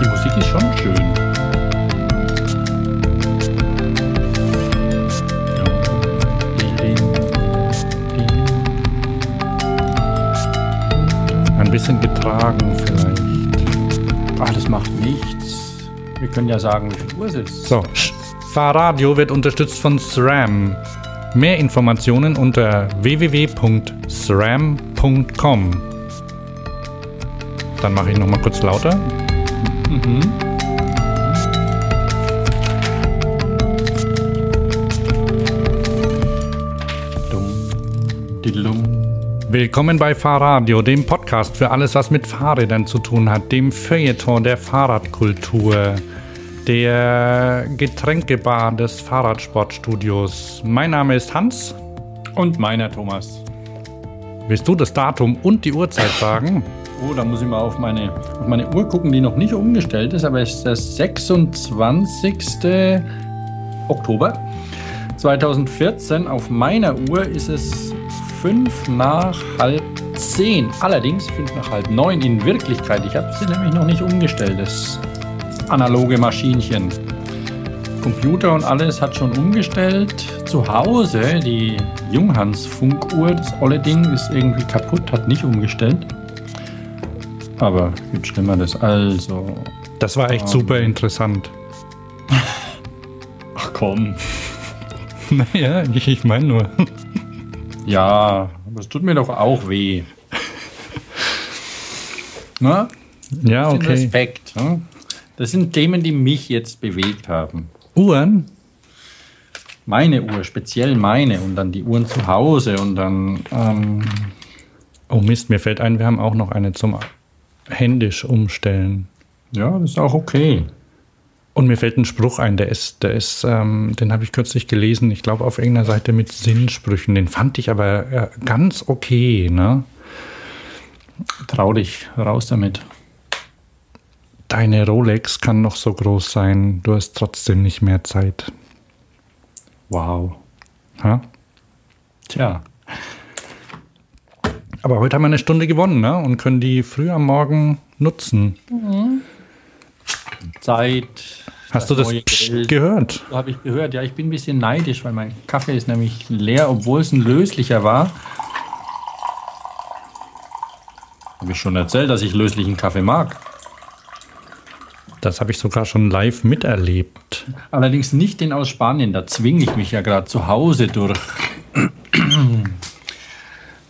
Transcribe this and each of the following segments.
Die Musik ist schon schön. Ein bisschen getragen vielleicht. Ach, das macht nichts. Wir können ja sagen, wie viel Uhr es ist. So, Fahrradio wird unterstützt von SRAM. Mehr Informationen unter www.sram.com. Dann mache ich noch mal kurz lauter. Mhm. Willkommen bei Fahrradio, dem Podcast für alles, was mit Fahrrädern zu tun hat, dem Feuilleton der Fahrradkultur, der Getränkebar des Fahrradsportstudios. Mein Name ist Hans. Und meiner Thomas. Willst du das Datum und die Uhrzeit sagen? Oh, da muss ich mal auf meine, auf meine Uhr gucken, die noch nicht umgestellt ist, aber es ist der 26. Oktober 2014. Auf meiner Uhr ist es fünf nach halb zehn. Allerdings fünf nach halb neun in Wirklichkeit. Ich habe sie nämlich noch nicht umgestellt, das analoge Maschinchen. Computer und alles hat schon umgestellt. Zu Hause, die Junghans-Funkuhr, das olle Ding ist irgendwie kaputt, hat nicht umgestellt. Aber gibt Schlimmeres. Also. Das war echt ähm, super interessant. Ach komm. naja, ich, ich meine nur. ja, aber es tut mir doch auch weh. Na? Ja, okay. Respekt. Ne? Das sind Themen, die mich jetzt bewegt haben. Uhren? Meine Uhr, speziell meine und dann die Uhren zu Hause und dann. Ähm oh Mist, mir fällt ein, wir haben auch noch eine zum händisch umstellen. Ja, das ist auch okay. Und mir fällt ein Spruch ein, der ist, der ist, ähm, den habe ich kürzlich gelesen, ich glaube auf irgendeiner Seite mit Sinnsprüchen. Den fand ich aber äh, ganz okay, ne? Trau dich, raus damit. Deine Rolex kann noch so groß sein, du hast trotzdem nicht mehr Zeit. Wow. Ha? Tja. Aber heute haben wir eine Stunde gewonnen ne? und können die früh am Morgen nutzen. Mhm. Zeit. Hast das du das gehört? Habe ich gehört. Ja, ich bin ein bisschen neidisch, weil mein Kaffee ist nämlich leer, obwohl es ein löslicher war. Habe ich schon erzählt, dass ich löslichen Kaffee mag. Das habe ich sogar schon live miterlebt. Allerdings nicht den aus Spanien. Da zwinge ich mich ja gerade zu Hause durch.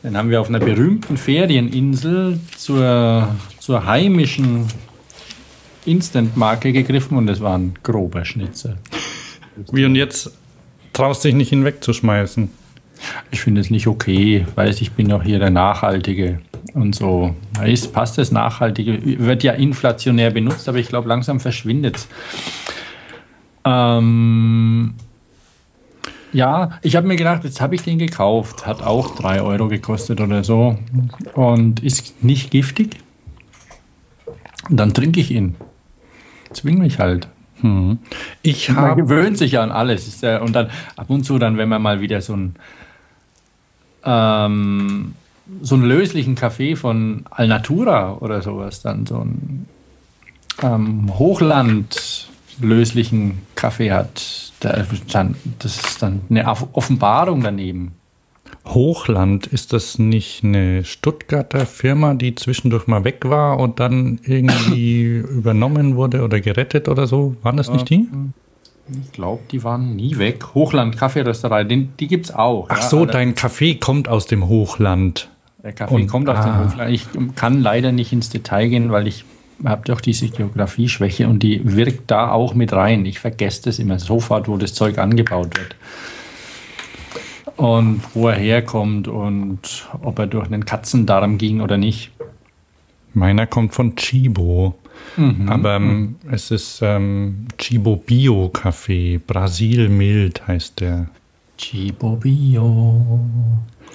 Den haben wir auf einer berühmten Ferieninsel zur, zur heimischen Instant-Marke gegriffen und es war ein grober Schnitzel. Wie und jetzt traust dich nicht hinwegzuschmeißen? Ich finde es nicht okay, weil ich bin doch hier der Nachhaltige und so. Ist, passt das Nachhaltige? Wird ja inflationär benutzt, aber ich glaube, langsam verschwindet es. Ähm, ja, ich habe mir gedacht, jetzt habe ich den gekauft. Hat auch 3 Euro gekostet oder so. Und ist nicht giftig. dann trinke ich ihn. Zwing mich halt. Hm. Ich man gewöhnt sich ja an alles. Ja, und dann ab und zu, dann, wenn man mal wieder so einen, ähm, so einen löslichen Kaffee von Alnatura oder sowas, dann so einen ähm, Hochland löslichen Kaffee hat, das ist dann eine Offenbarung daneben. Hochland, ist das nicht eine Stuttgarter Firma, die zwischendurch mal weg war und dann irgendwie übernommen wurde oder gerettet oder so? Waren das nicht die? Ich glaube, die waren nie weg. Hochland Kaffeerösterei, die, die gibt es auch. Ach so, ja, dein Kaffee kommt aus dem Hochland. Der Kaffee und, kommt aus ah. dem Hochland. Ich kann leider nicht ins Detail gehen, weil ich habe doch diese Geografie-Schwäche und die wirkt da auch mit rein. Ich vergesse das immer sofort, wo das Zeug angebaut wird. Und wo er herkommt und ob er durch einen Katzendarm ging oder nicht. Meiner kommt von Chibo. Mhm. Aber ähm, es ist ähm, Chibo Bio Kaffee. Brasil mild heißt der. Chibo Bio.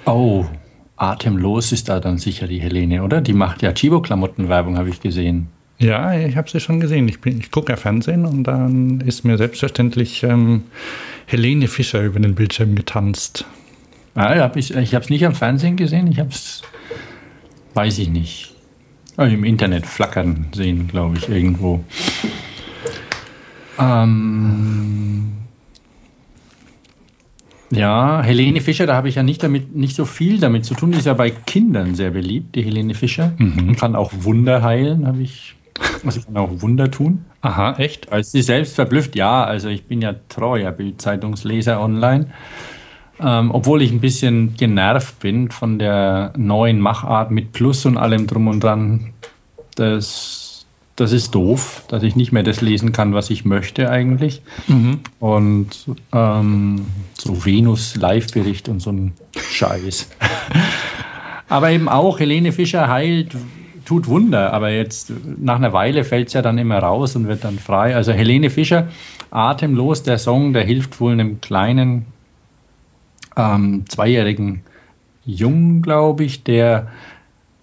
Oh, atemlos ist da dann sicher die Helene, oder? Die macht ja Chibo-Klamottenwerbung, habe ich gesehen. Ja, ich habe sie schon gesehen. Ich, ich gucke ja Fernsehen und dann ist mir selbstverständlich ähm, Helene Fischer über den Bildschirm getanzt. Ah, ja, ich ich habe es nicht am Fernsehen gesehen. Ich habe es, weiß ich nicht. Im Internet flackern sehen, glaube ich, irgendwo. Ähm, ja, Helene Fischer, da habe ich ja nicht damit nicht so viel damit zu tun. Die ist ja bei Kindern sehr beliebt, die Helene Fischer. Mhm. Und kann auch Wunder heilen, habe ich. Also kann auch Wunder tun. Aha, echt? Als sie selbst verblüfft, ja, also ich bin ja treuer Bildzeitungsleser online. Ähm, obwohl ich ein bisschen genervt bin von der neuen Machart mit Plus und allem drum und dran. Das, das ist doof, dass ich nicht mehr das lesen kann, was ich möchte eigentlich. Mhm. Und ähm, so Venus-Live-Bericht und so ein Scheiß. aber eben auch Helene Fischer heilt, tut Wunder, aber jetzt nach einer Weile fällt es ja dann immer raus und wird dann frei. Also Helene Fischer, atemlos, der Song, der hilft wohl einem kleinen ähm, zweijährigen Jungen, glaube ich, der,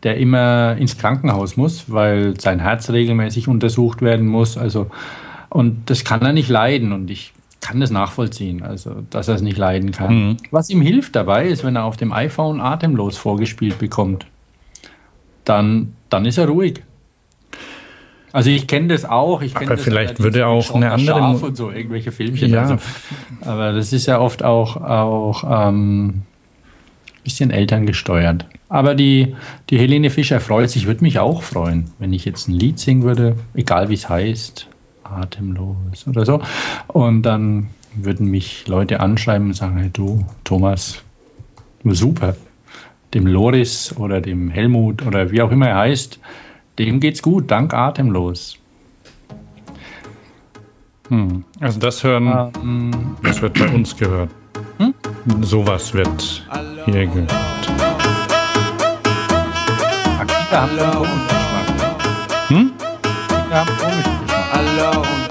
der immer ins Krankenhaus muss, weil sein Herz regelmäßig untersucht werden muss. Also, und das kann er nicht leiden und ich kann das nachvollziehen, also dass er es nicht leiden kann. Mhm. Was ihm hilft dabei, ist, wenn er auf dem iPhone atemlos vorgespielt bekommt, dann, dann ist er ruhig. Also ich kenne das auch. Ich Aber das vielleicht würde auch eine andere Schaf und so irgendwelche Filmchen. Ja. So. Aber das ist ja oft auch auch ähm, bisschen elterngesteuert. Aber die die Helene Fischer freut sich, würde mich auch freuen, wenn ich jetzt ein Lied singen würde, egal wie es heißt, atemlos oder so. Und dann würden mich Leute anschreiben und sagen, hey du Thomas, super. Dem Loris oder dem Helmut oder wie auch immer er heißt, dem geht's gut, dank Atemlos. Hm. Also das hören, ähm, das wird bei uns gehört. Hm? Sowas wird hier gehört. Akita haben komischen Geschmack. Hm? Akita haben komischen Geschmack.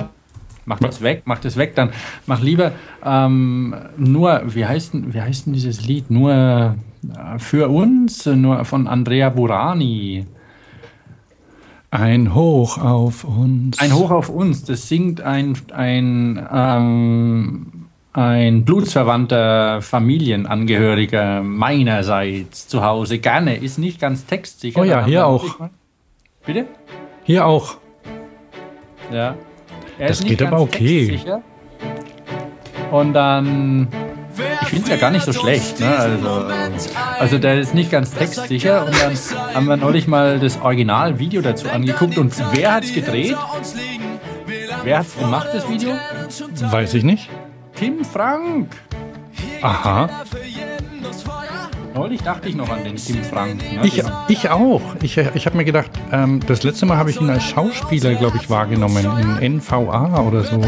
Mach das weg, mach das weg, dann mach lieber ähm, nur, wie heißt, denn, wie heißt denn dieses Lied? Nur äh, für uns, nur von Andrea Burani. Ein Hoch auf uns. Ein Hoch auf uns. Das singt ein, ein, ähm, ein blutsverwandter Familienangehöriger meinerseits zu Hause. Gerne. Ist nicht ganz textsicher. Oh ja, hier auch. Bitte? Hier auch. Ja. Er das geht aber okay. Textsicher. Und dann ich finde es ja gar nicht so schlecht. Ne? Also, also der ist nicht ganz textsicher und dann haben wir neulich mal das Originalvideo dazu angeguckt und wer hat es gedreht? Wer hat es gemacht, das Video? Weiß ich nicht. Tim Frank. Aha. Neulich dachte ich noch an den Tim Frank. Ne? Ich, ich auch. Ich, ich habe mir gedacht, ähm, das letzte Mal habe ich ihn als Schauspieler, glaube ich, wahrgenommen, in NVA oder so. Mhm.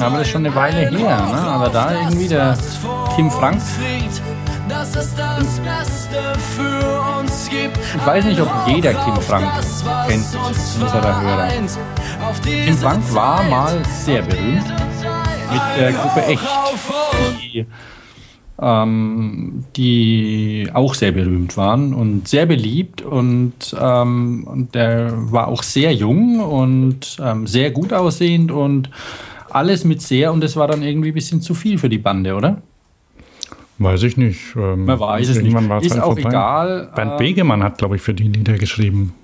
Aber das ist schon eine Weile her. Ne? Aber da irgendwie der Tim Frank. Ich weiß nicht, ob jeder Tim Frank kennt, unserer Hörer. Tim Frank war mal sehr berühmt mit der Gruppe Echt. Die ähm, die auch sehr berühmt waren und sehr beliebt und, ähm, und der war auch sehr jung und ähm, sehr gut aussehend und alles mit sehr und es war dann irgendwie ein bisschen zu viel für die Bande, oder? Weiß ich nicht. Ähm, Man weiß es nicht. Ist auch vorbei. egal. Bernd ähm, Begemann hat, glaube ich, für die Lieder geschrieben.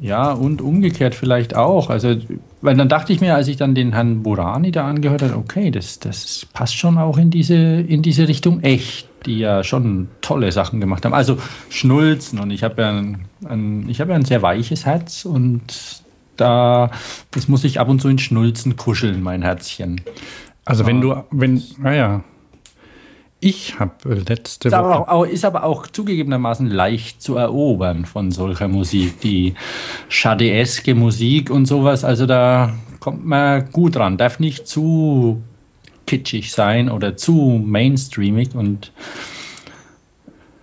Ja, und umgekehrt vielleicht auch. Also, weil dann dachte ich mir, als ich dann den Herrn Burani da angehört habe, okay, das, das passt schon auch in diese, in diese Richtung echt, die ja schon tolle Sachen gemacht haben. Also Schnulzen und ich habe ja ein, ein, ich habe ja ein sehr weiches Herz und da, das muss ich ab und zu in Schnulzen kuscheln, mein Herzchen. Also wenn du, wenn, naja, ich habe letzte ist Woche. Aber auch, ist aber auch zugegebenermaßen leicht zu erobern von solcher Musik. Die Chadeeske Musik und sowas. Also da kommt man gut ran. Darf nicht zu kitschig sein oder zu mainstreamig und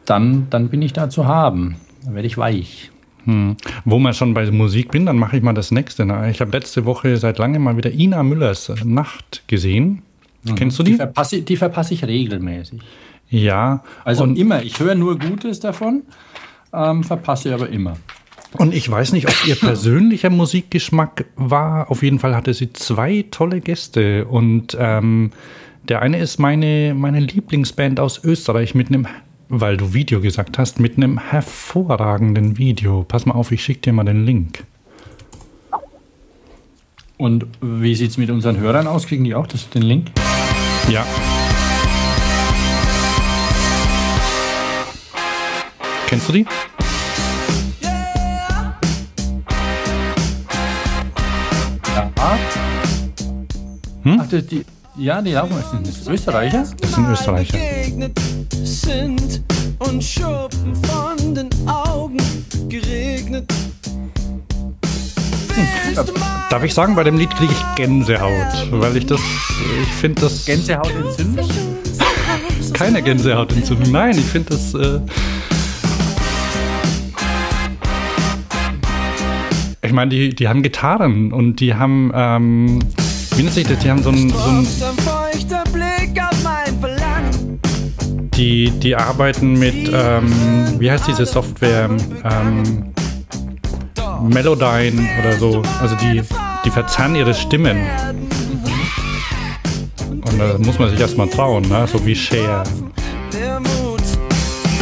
dann, dann bin ich da zu haben. Dann werde ich weich. Hm. Wo man schon bei Musik bin, dann mache ich mal das nächste. Ich habe letzte Woche seit langem mal wieder Ina Müllers Nacht gesehen. Mhm. Kennst du die? Die verpasse, die verpasse, ich regelmäßig. Ja. Also und immer. Ich höre nur Gutes davon, ähm, verpasse aber immer. Und ich weiß nicht, ob ihr persönlicher Musikgeschmack war. Auf jeden Fall hatte sie zwei tolle Gäste. Und ähm, der eine ist meine, meine Lieblingsband aus Österreich mit einem weil du Video gesagt hast, mit einem hervorragenden Video. Pass mal auf, ich schicke dir mal den Link. Und wie sieht es mit unseren Hörern aus? Kriegen die auch das, den Link? Ja. Kennst du die? Ja. Hm? Ach, die, die, ja, die laufen. Sind das Österreicher? Das sind Österreicher. begegnet sind und Schuppen von den Augen geregnet. Darf ich sagen, bei dem Lied kriege ich Gänsehaut, weil ich das, ich finde das Gänsehautentzündung? keine Gänsehautentzündung. Nein, ich finde das. Äh ich meine, die, die haben Gitarren und die haben, ähm, wie nennt sich das? Die haben so ein, so ein die, die arbeiten mit, ähm, wie heißt diese Software? Ähm, Melodyne oder so. Also die, die verzerren ihre Stimmen. Und da muss man sich erstmal trauen, ne? so wie Cher.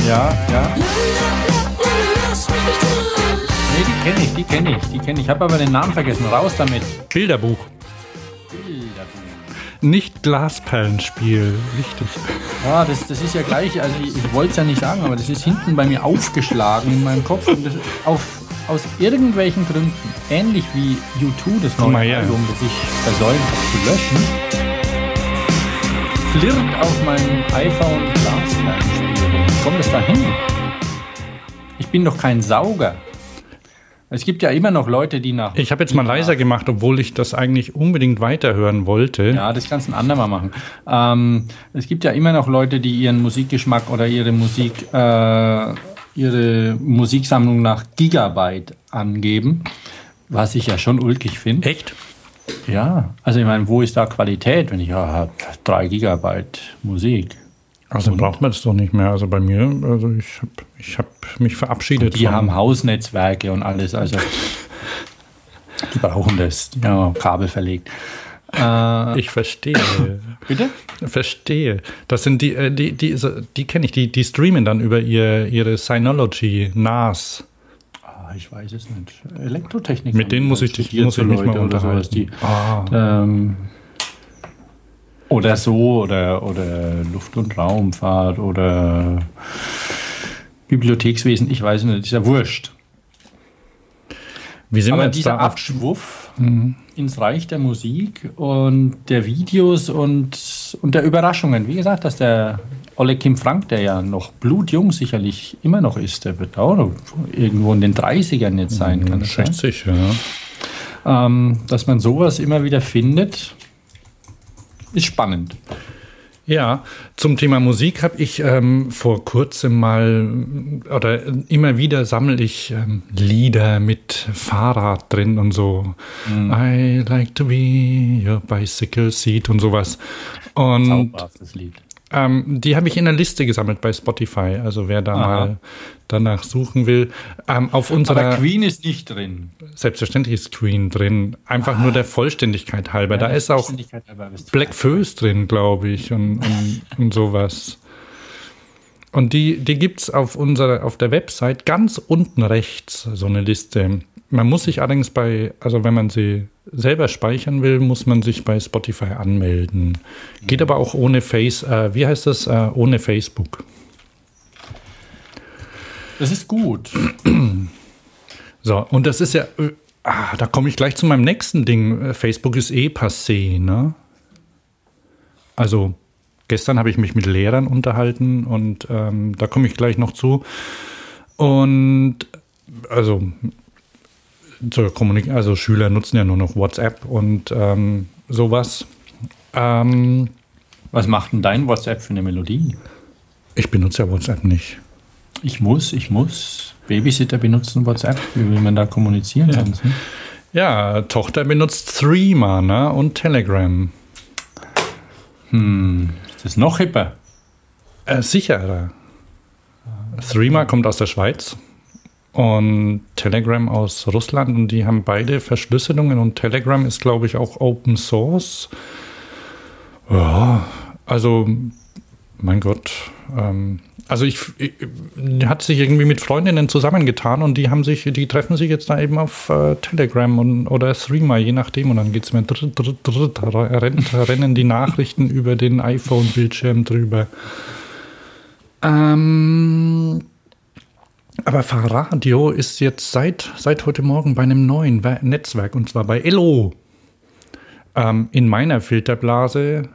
Ja, ja. Nee, die kenne ich, die kenne ich, die kenne ich. Ich habe aber den Namen vergessen. Raus damit. Bilderbuch. Nicht Glasperlenspiel. Wichtig. Ja, das, das ist ja gleich, also ich, ich wollte es ja nicht sagen, aber das ist hinten bei mir aufgeschlagen in meinem Kopf und das auf, aus irgendwelchen Gründen, ähnlich wie U2, das neue her. Album, das ich versäumt habe zu löschen, flirrt auf meinem iPhone Glasperlenspiel. Wie kommt das da hin? Ich bin doch kein Sauger. Es gibt ja immer noch Leute, die nach... Ich habe jetzt mal leiser gemacht, obwohl ich das eigentlich unbedingt weiterhören wollte. Ja, das kannst du ein andermal machen. Ähm, es gibt ja immer noch Leute, die ihren Musikgeschmack oder ihre Musik, äh, ihre Musiksammlung nach Gigabyte angeben, was ich ja schon ulkig finde. Echt? Ja, also ich meine, wo ist da Qualität, wenn ich ja habe drei Gigabyte Musik? Also braucht man das doch nicht mehr. Also bei mir, also ich habe ich hab mich verabschiedet. Die von- haben Hausnetzwerke und alles, also die brauchen das. Die haben Kabel verlegt. Äh, Ich verstehe. bitte? verstehe. Das sind die, äh, die, die, die kenne ich, die, die streamen dann über ihr, ihre Synology, NAS. Ah, ich weiß es nicht. Elektrotechnik. Mit denen muss ich dich- muss ich mich mal unterhalten. Die, Ah. ähm, oder so, oder, oder Luft- und Raumfahrt, oder Bibliothekswesen, ich weiß nicht, ist ja wurscht. Wie sind wir Aber jetzt dieser da Abschwuff ins Reich der Musik und der Videos und, und der Überraschungen. Wie gesagt, dass der Olle Kim Frank, der ja noch blutjung sicherlich immer noch ist, der wird auch noch irgendwo in den 30ern jetzt sein, kann das sein? 60, ja. Ähm, dass man sowas immer wieder findet, ist spannend. Ja, zum Thema Musik habe ich ähm, vor kurzem mal oder immer wieder sammle ich ähm, Lieder mit Fahrrad drin und so. I like to be your bicycle seat und sowas. Und Zauberhaftes Lied. Ähm, die habe ich in der Liste gesammelt bei Spotify. Also wer da Aha. mal danach suchen will. Ähm, auf Aber unserer Queen ist nicht drin. selbstverständlich ist Queen drin. Einfach nur der Vollständigkeit halber. da Ja, ist auch Black Föß drin, glaube ich, und, und, und sowas. Und die, die gibt es auf, unserer- auf der Website ganz unten rechts, so eine Liste. Man muss sich allerdings bei, also wenn man sie selber speichern will, muss man sich bei Spotify anmelden. Geht aber auch ohne Face, äh, wie heißt das, äh, ohne Facebook. Das ist gut. So, und das ist ja, äh, ah, da komme ich gleich zu meinem nächsten Ding. Äh, Facebook ist eh passé, ne? Also, gestern habe ich mich mit Lehrern unterhalten und ähm, da komme ich gleich noch zu. Und also, zur Kommunik also Schüler nutzen ja nur noch WhatsApp und ähm, sowas. Ähm, Was macht denn dein WhatsApp für eine Melodie? ich benutze ja WhatsApp nicht. Ich muss, ich muss. Babysitter benutzen WhatsApp. Wie will man da kommunizieren? sonst, ne? Ja, Tochter benutzt Threema ne? und Telegram. Ist das noch hipper? Äh, sicherer. Threema kommt aus der Schweiz und Telegram aus Russland und die haben beide Verschlüsselungen und Telegram ist, glaube ich, auch Open Source. Ja, also, mein Gott, ähm, also ich, ich hat sich irgendwie mit Freundinnen zusammengetan und die haben sich, die treffen sich jetzt da eben auf äh, Telegram und, oder Streamer, je nachdem. Und dann geht es mir dritt, dritt, dritt, rennt, rennen die Nachrichten über den iPhone-Bildschirm drüber. Ähm, aber Fahrradio ist jetzt seit, seit heute Morgen bei einem neuen Netzwerk und zwar bei Elo. Ähm, in meiner Filterblase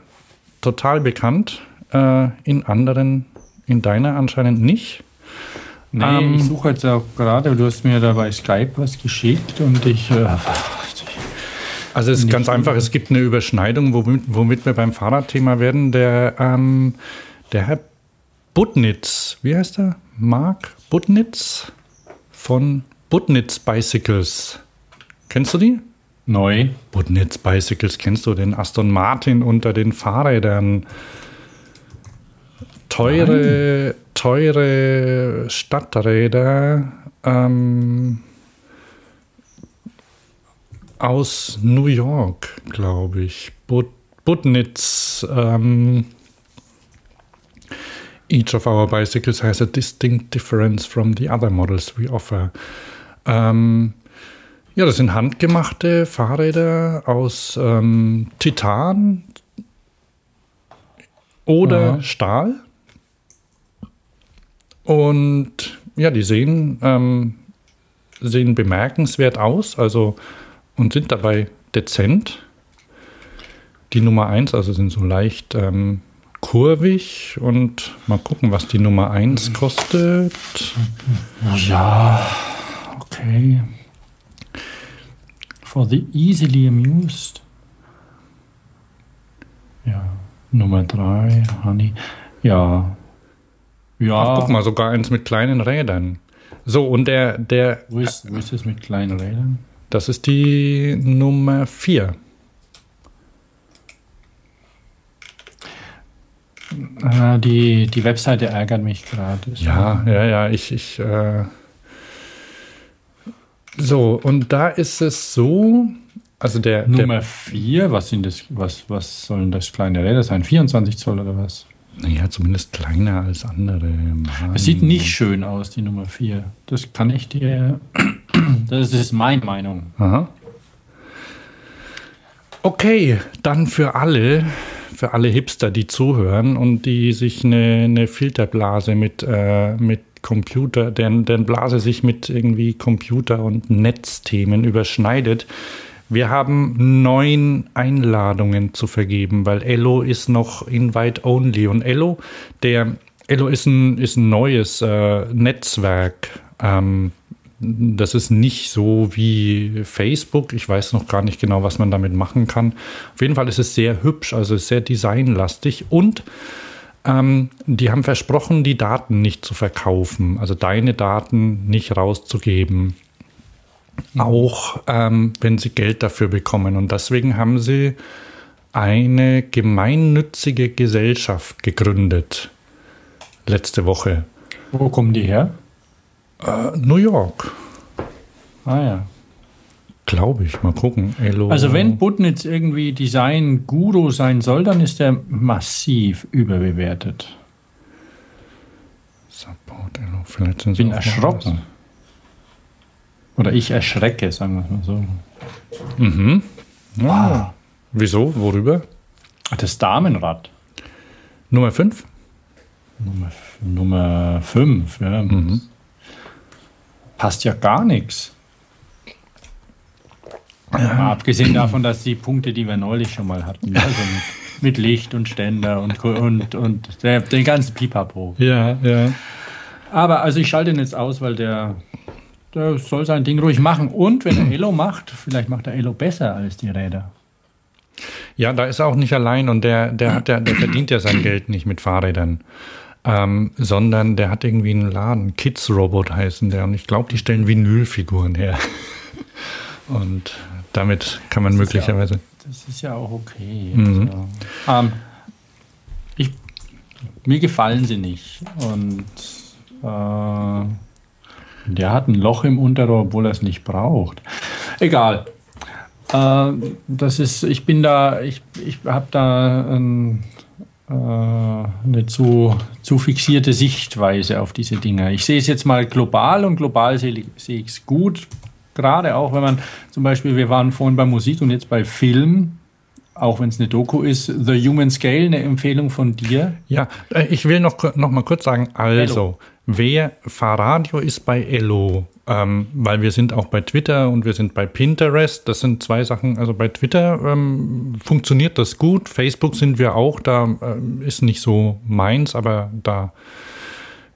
total bekannt, äh, in anderen, in deiner anscheinend nicht. Nee, ähm, ich suche jetzt auch gerade, du hast mir da bei Skype was geschickt und ich. Äh, also es ist ganz einfach, es gibt eine Überschneidung, womit, womit wir beim Fahrradthema werden. Der, ähm, der Herr Budnitz, wie heißt er? Mark Budnitz von Budnitz Bicycles. Kennst du die? Neu. Budnitz Bicycles, kennst du den Aston Martin unter den Fahrrädern? Teure, Nein. teure Stadträder ähm, aus New York, glaube ich. Bud Budnitz. Ähm, Each of our bicycles has a distinct difference from the other models we offer. Ähm, ja, das sind handgemachte Fahrräder aus ähm, Titan oder ja. Stahl. Und ja, die sehen, ähm, sehen bemerkenswert aus, also und sind dabei dezent. Die Nummer 1, also sind so leicht ähm, kurvig und mal gucken, was die Nummer 1 kostet. Ja, okay. For the easily amused. Ja, Nummer 3, Honey. Ja. Ja. Ach, guck mal, sogar eins mit kleinen Rädern. So, und der, der. Wo ist, wo ist das mit kleinen Rädern? Das ist die Nummer 4. die, die Webseite ärgert mich gerade. Ja, ja, ja, ich, ich äh so, und da ist es so, also der Nummer 4, was sind das, was, was sollen das kleine Räder sein? 24 Zoll oder was? Naja, zumindest kleiner als andere. Mann. Es sieht nicht schön aus, die Nummer 4. Das kann ich dir. Das ist meine Meinung. Aha. Okay, dann für alle, für alle Hipster, die zuhören und die sich eine, eine Filterblase mit, äh, mit Computer, deren, deren Blase sich mit irgendwie Computer- und Netzthemen überschneidet. Wir haben neun Einladungen zu vergeben, weil Elo ist noch Invite Only. Und Elo, der Elo ist ein, ist ein neues äh, Netzwerk. Ähm, das ist nicht so wie Facebook. Ich weiß noch gar nicht genau, was man damit machen kann. Auf jeden Fall ist es sehr hübsch, also sehr designlastig und ähm, die haben versprochen, die Daten nicht zu verkaufen, also deine Daten nicht rauszugeben. Auch ähm, wenn sie Geld dafür bekommen. Und deswegen haben sie eine gemeinnützige Gesellschaft gegründet. Letzte Woche. Wo kommen die her? Äh, New York. Ah ja. Glaube ich. Mal gucken. Elo. Also wenn Budnitz irgendwie Design-Guru sein soll, dann ist er massiv überbewertet. Support Elo. Vielleicht sind bin erschrocken. Oder ich erschrecke, sagen wir es mal so. Mhm. Ja. Ah. Wieso? Worüber? Das Damenrad. Nummer 5? Nummer 5, ja. Mhm passt ja gar nichts. Ja. Abgesehen davon, dass die Punkte, die wir neulich schon mal hatten, also mit, mit Licht und Ständer und, und, und der, den ganzen Pipapo. Ja, ja. Aber also ich schalte ihn jetzt aus, weil der, der soll sein Ding ruhig machen. Und wenn er Elo macht, vielleicht macht er Elo besser als die Räder. Ja, da ist er auch nicht allein und der, der hat ja, der verdient ja sein Geld nicht mit Fahrrädern ähm, sondern der hat irgendwie einen Laden, Kids Robot heißen der, und ich glaube, die stellen Vinylfiguren her. und damit kann man das möglicherweise. Ja, das ist ja auch okay. Mhm. Also, ähm, ich, mir gefallen sie nicht. Und äh, der hat ein Loch im Unterrohr, obwohl er es nicht braucht. Egal. Äh, das ist, ich bin da, ich, ich habe da ein eine zu, zu fixierte Sichtweise auf diese Dinge. Ich sehe es jetzt mal global und global sehe, sehe ich es gut. Gerade auch, wenn man zum Beispiel, wir waren vorhin bei Musik und jetzt bei Film, auch wenn es eine Doku ist, The Human Scale, eine Empfehlung von dir. Ja, äh, ich will noch, noch mal kurz sagen, also, Ello. wer Fahrradio ist bei Elo, ähm, weil wir sind auch bei Twitter und wir sind bei Pinterest, das sind zwei Sachen, also bei Twitter ähm, funktioniert das gut, Facebook sind wir auch, da ähm, ist nicht so meins, aber da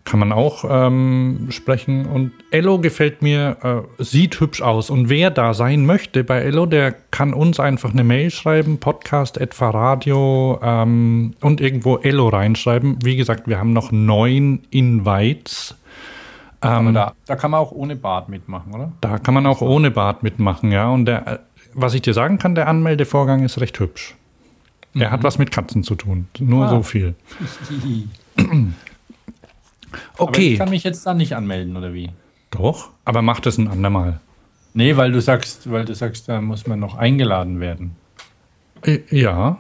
kann man auch ähm, sprechen. Und Ello gefällt mir, äh, sieht hübsch aus. Und wer da sein möchte bei Ello, der kann uns einfach eine Mail schreiben, podcast.radio ähm, und irgendwo Ello reinschreiben. Wie gesagt, wir haben noch neun Invites. Aber da, da kann man auch ohne Bart mitmachen, oder? Da kann man auch ohne Bart mitmachen, ja. Und der, äh, was ich dir sagen kann, der Anmeldevorgang ist recht hübsch. Er hat was mit Katzen zu tun. Nur Ah. so viel. Aber Okay. ich kann mich jetzt dann nicht anmelden, oder wie? Doch, aber mach das ein andermal. Nee, weil du sagst, weil du sagst, da muss man noch eingeladen werden. Äh, Ja.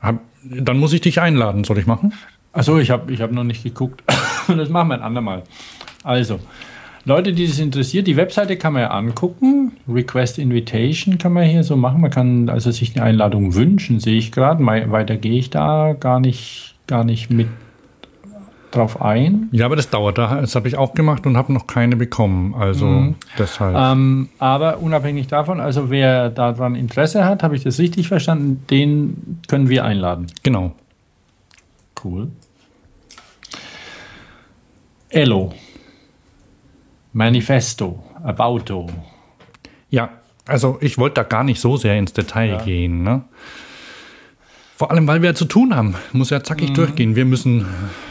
Hab, dann muss ich dich einladen. Soll ich machen? Achso, ich habe ich hab noch nicht geguckt. das machen wir ein andermal. Also, Leute, die das interessiert, die Webseite kann man ja angucken. Request Invitation kann man hier so machen. Man kann also sich eine Einladung wünschen, sehe ich gerade. Weiter gehe ich da gar nicht, gar nicht mit drauf ein. Ja, aber das dauert. Das habe ich auch gemacht und habe noch keine bekommen. Also deshalb. Ähm, aber unabhängig davon, also wer daran Interesse hat, habe ich das richtig verstanden, den können wir einladen. Genau. Cool. Elo. Manifesto. Abauto. Ja, also ich wollte da gar nicht so sehr ins Detail gehen. Ne? Vor allem, weil wir ja zu tun haben. Muss ja zackig durchgehen. Wir müssen,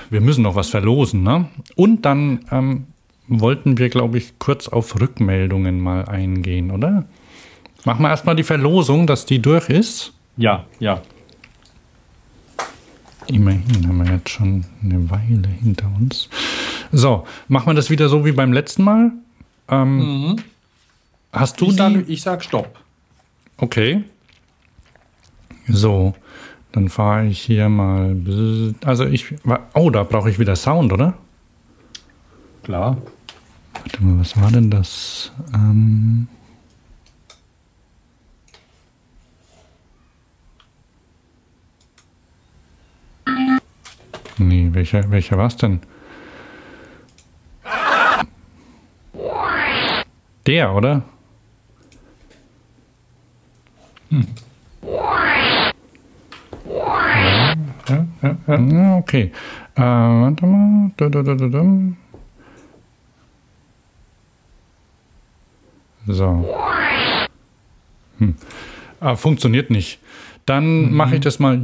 wir müssen noch was verlosen. Ne? Und dann ähm, wollten wir, glaube ich, kurz auf Rückmeldungen mal eingehen, oder? Machen wir erstmal die Verlosung, dass die durch ist. Ja, ja. Immerhin haben wir jetzt schon eine Weile hinter uns. So, machen wir das wieder so wie beim letzten Mal. Ähm, Hast du Ich sag, ich sag Stopp. Okay. So, dann fahre ich hier mal. Also ich. Oh, da brauche ich wieder Sound, oder? Klar. Warte mal, was war denn das? Ähm nee, welcher, welcher war es denn? Der, oder? Ja, ja, ja. Ja, okay. Äh, warte mal. Du, du, du, du, du. So. Hm. Ah, funktioniert nicht. Dann mache ich das mal.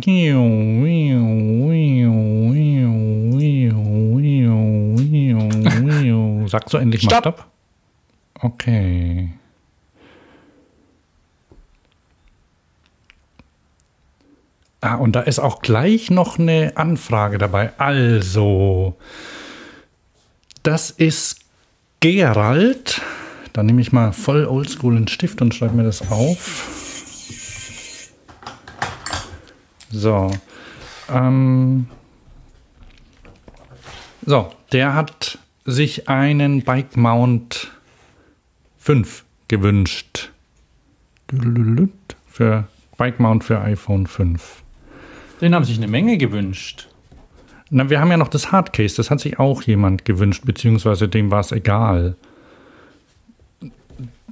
Sagst du endlich mal Stopp. Stopp? Okay. Ah, und da ist auch gleich noch eine Anfrage dabei. Also, das ist Gerald. Da nehme ich mal voll oldschool einen Stift und schreibe mir das auf. So. Ähm, so, der hat sich einen Bike Mount 5 gewünscht. Für Bike Mount für iPhone 5. Den haben sich eine Menge gewünscht. Na, wir haben ja noch das Hardcase, das hat sich auch jemand gewünscht, beziehungsweise dem war es egal.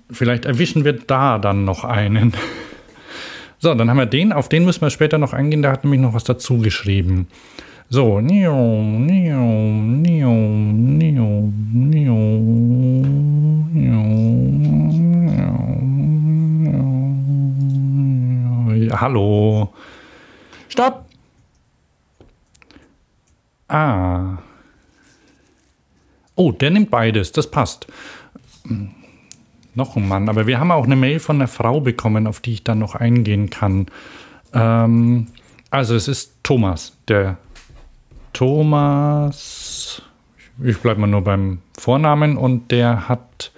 Vielleicht erwischen wir da dann noch einen. So, dann haben wir den, auf den müssen wir später noch eingehen, der hat nämlich noch was dazu geschrieben. So, nio, nio, nio, nio, nio, nio, nio. Hallo. Stopp! Ah. Oh, der nimmt beides, das passt. Noch ein Mann, aber wir haben auch eine Mail von einer Frau bekommen, auf die ich dann noch eingehen kann. Ähm, also es ist Thomas, der Thomas, ich bleibe mal nur beim Vornamen und der hat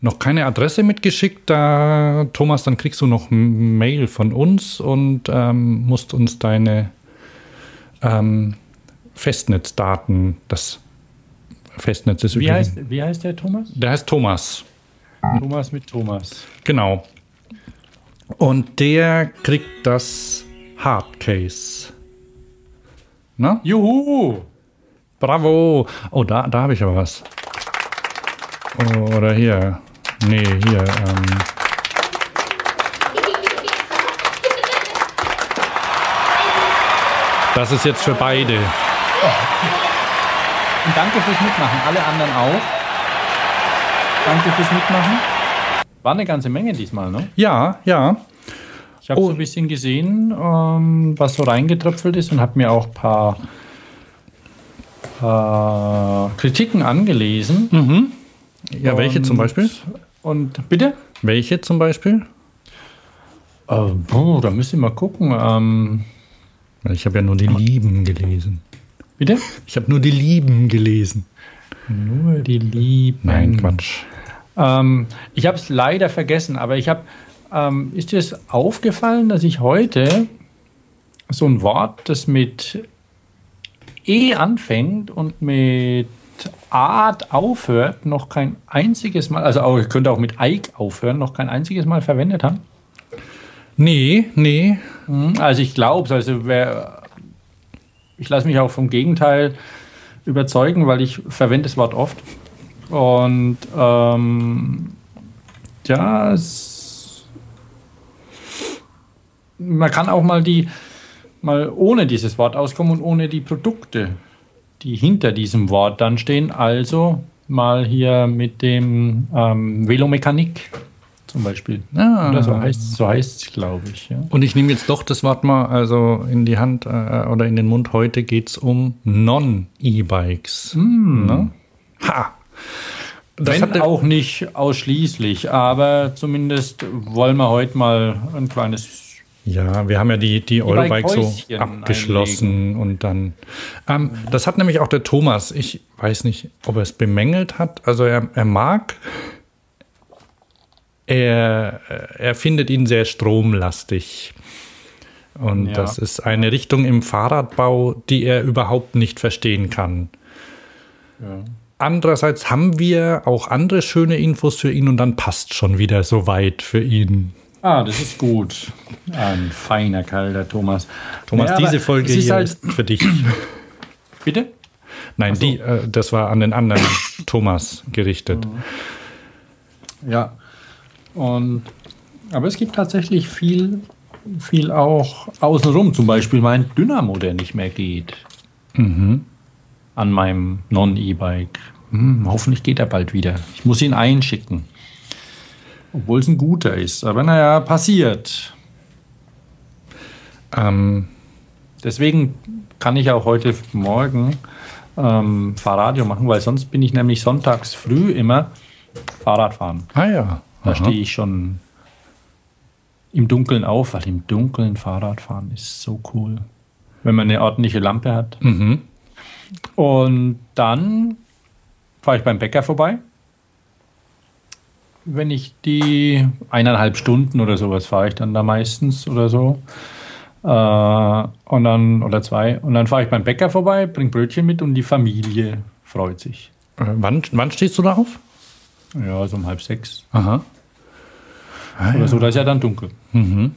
noch keine Adresse mitgeschickt. Da, Thomas, dann kriegst du noch Mail von uns und ähm, musst uns deine ähm, Festnetzdaten. Das Festnetz ist Wie übrigens- heißt, wie heißt der Thomas? Der heißt Thomas. Thomas mit Thomas. Genau. Und der kriegt das Hardcase. Na? Juhu! Bravo! Oh, da, da habe ich aber was. Oder hier. Nee, hier. Ähm. Das ist jetzt für beide. Und danke fürs Mitmachen. Alle anderen auch. Danke fürs Mitmachen. War eine ganze Menge diesmal, ne? Ja, ja. Ich habe Oh. so ein bisschen gesehen, ähm, was so reingetröpfelt ist und habe mir auch ein paar, paar Kritiken angelesen. Ja, welche zum Und- Beispiel? Und bitte? Welche zum Beispiel? Äh, oh, da müsst ihr mal gucken. Ähm, Ich habe ja nur die Lieben gelesen. bitte? Ich habe nur die Lieben gelesen. Nur die Lieben. Nein, Quatsch. Ähm, ich habe es leider vergessen, aber ich habe. Ähm, ist dir es aufgefallen, dass ich heute so ein Wort, das mit E anfängt und mit Art aufhört, noch kein einziges Mal, also auch, ich könnte auch mit Eik aufhören, noch kein einziges Mal verwendet haben? Nee, nee. Mhm, Also ich glaube es, also wer, ich lasse mich auch vom Gegenteil überzeugen, weil ich verwende das Wort oft. Und ähm, ja, es, man kann auch mal die mal ohne dieses Wort auskommen und ohne die Produkte, die hinter diesem Wort dann stehen. Also mal hier mit dem ähm, Velomechanik zum Beispiel. Ah. Oder so heißt so es, glaube ich. Ja. Und ich nehme jetzt doch das Wort mal also in die Hand äh, oder in den Mund. Heute geht es um Non-E-Bikes. Ne? Ha! Das Wenn auch nicht ausschließlich, aber zumindest wollen wir heute mal ein kleines. Ja, wir haben ja die, die Eurobike so abgeschlossen und dann. Ähm, das hat nämlich auch der Thomas. Ich weiß nicht, ob er es bemängelt hat. Also er, er mag. Er, er findet ihn sehr stromlastig. Und Ja. das ist eine Richtung im Fahrradbau, die er überhaupt nicht verstehen kann. Andererseits haben wir auch andere schöne Infos für ihn und dann passt schon wieder so weit für ihn. Ah, das ist gut. Ein feiner Kerl, der Thomas. Thomas, Ja, diese Folge hier halt, ist für dich. Bitte? Nein, die, äh, das war an den anderen Thomas gerichtet. Ja. Und, aber es gibt tatsächlich viel, viel auch außenrum. Zum Beispiel mein Dynamo, der nicht mehr geht. An meinem Non-E-Bike. Hm, hoffentlich geht er bald wieder. Ich muss ihn einschicken. Obwohl es ein guter ist. Aber naja, passiert. Ähm, Deswegen kann ich auch heute Morgen ähm, Fahrradio machen, weil sonst bin ich nämlich sonntags früh immer Fahrrad fahren. ah ja. Da stehe ich schon im Dunkeln auf, weil im Dunkeln Fahrrad fahren ist so cool. Wenn man eine ordentliche Lampe hat. Mhm. Und dann fahre ich beim Bäcker vorbei. Wenn ich die eineinhalb Stunden oder sowas fahre ich dann da meistens oder so. Äh, und dann, oder zwei. Und dann fahre ich beim Bäcker vorbei, bringe Brötchen mit und die Familie freut sich. Äh, wann, wann stehst du da auf? Ja, so um halb sechs. Aha. Ah, oder so, da ist ja dann dunkel. Mhm.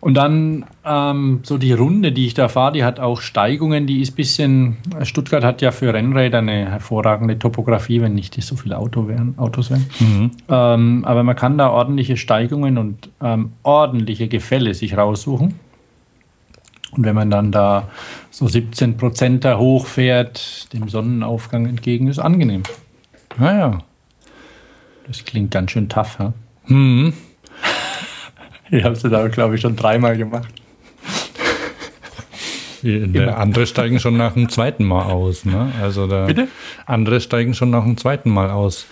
Und dann ähm, so die Runde, die ich da fahre, die hat auch Steigungen, die ist bisschen, Stuttgart hat ja für Rennräder eine hervorragende Topografie, wenn nicht so viele Auto wären, Autos wären. Ähm, aber man kann da ordentliche Steigungen und ähm, ordentliche Gefälle sich raussuchen. Und wenn man dann da so 17 Prozent da hochfährt, dem Sonnenaufgang entgegen, ist angenehm. Ah ja. Das klingt ganz schön tough, ja? Mhm. Ich habe es da, glaube ich, schon dreimal gemacht. Der andere steigen schon nach dem zweiten Mal aus. Ne? Also da, Bitte? Andere steigen schon nach dem zweiten Mal aus.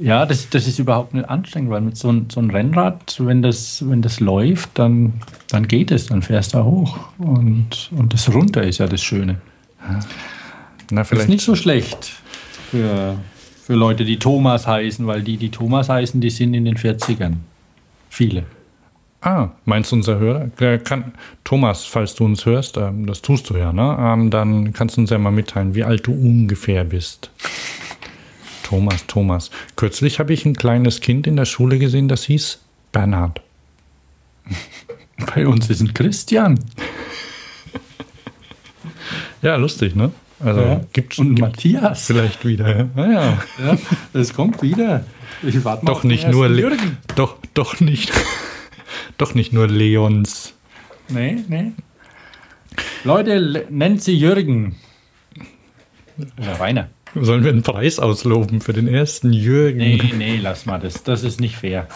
Ja, das, das ist überhaupt nicht anstrengend, weil mit so, ein- so einem Rennrad, wenn das, wenn das läuft, dann, dann geht es, dann fährst du hoch. Und, und das runter ist ja das Schöne. Na, Das ist vielleicht. nicht so schlecht für, für Leute, die Thomas heißen, weil die, die Thomas heißen, die sind in den 40ern. Viele. Ah, meinst du unser Hörer? Der kann, Thomas, falls du uns hörst, ähm, das tust du ja, ne? Ähm, dann kannst du uns ja mal mitteilen, wie alt du ungefähr bist. Thomas, Thomas. Kürzlich habe ich ein kleines Kind in der Schule gesehen, das hieß Bernhard. Bei uns ist ein Christian. Ja, lustig, ne? Also Ja. gibt's Und Matthias. vielleicht wieder. Ja, Naja. Ja, das kommt wieder. Ich warte mal Doch nicht nur Jürgen. doch, doch nicht. Doch nicht nur Leons. Nee, nee. Leute, le- nennt sie Jürgen. Oder Rainer. Sollen wir einen Preis ausloben für den ersten Jürgen? Nee, nee, lass mal. Das, das ist nicht fair.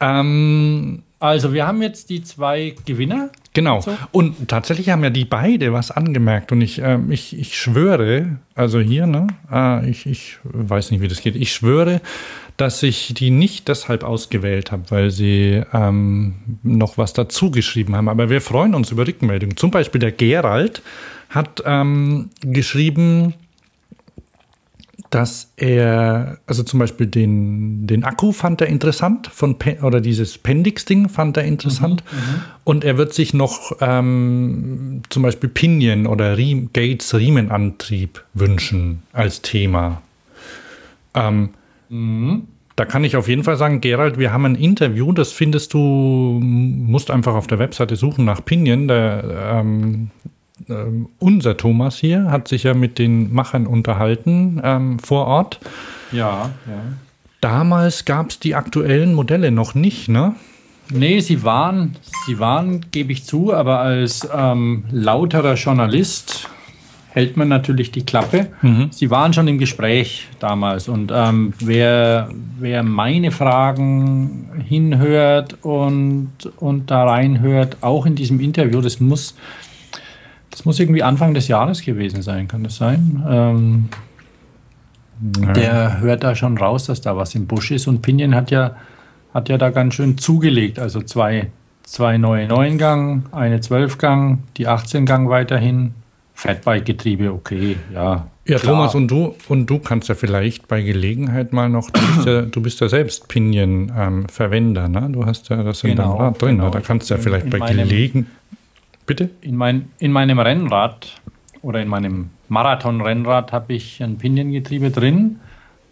Ähm, Also, wir haben jetzt die zwei Gewinner. Genau. So. Und tatsächlich haben ja die beide was angemerkt. Und ich, ähm, ich, ich schwöre, also hier, ne, äh, ich, ich weiß nicht, wie das geht. Ich schwöre, dass ich die nicht deshalb ausgewählt habe, weil sie ähm, noch was dazu geschrieben haben. Aber wir freuen uns über Rückmeldungen. Zum Beispiel der Gerald hat ähm, geschrieben, dass er, also zum Beispiel den, den Akku fand er interessant von Pe oder dieses Pendix-Ding fand er interessant. Und er wird sich noch ähm, zum Beispiel Pinion oder Riem, Gates Riemenantrieb wünschen als Thema. Ähm, Da kann ich auf jeden Fall sagen, Gerald, wir haben ein Interview, das findest du, musst einfach auf der Webseite suchen nach Pinion. Der, ähm, ähm, unser Thomas hier hat sich ja mit den Machern unterhalten ähm, vor Ort. Ja, ja. Damals gab es die aktuellen Modelle noch nicht, ne? Nee, sie waren, sie waren, gebe ich zu, aber als ähm, lauterer Journalist hält man natürlich die Klappe. Sie waren schon im Gespräch damals und ähm, wer, wer meine Fragen hinhört und, und da reinhört, auch in diesem Interview, das muss, das muss irgendwie Anfang des Jahres gewesen sein, kann das sein? Ähm, der hört da schon raus, dass da was im Busch ist. Und Pinion hat ja, hat ja da ganz schön zugelegt. Also zwei, zwei neue 9-Gang, eine 12-Gang, die 18-Gang weiterhin. Fatbike-Getriebe, okay, ja. Ja, klar. Thomas, und du, und du kannst ja vielleicht bei Gelegenheit mal noch, du bist ja, du bist ja selbst Pinion-Verwender, ne? Du hast ja das in Genau, deinem Rad drin, genau. ne? da kannst du ja vielleicht in bei meinem- Gelegen. Bitte? in, mein, in meinem Rennrad oder in meinem Marathon-Rennrad habe ich ein Piniengetriebe drin.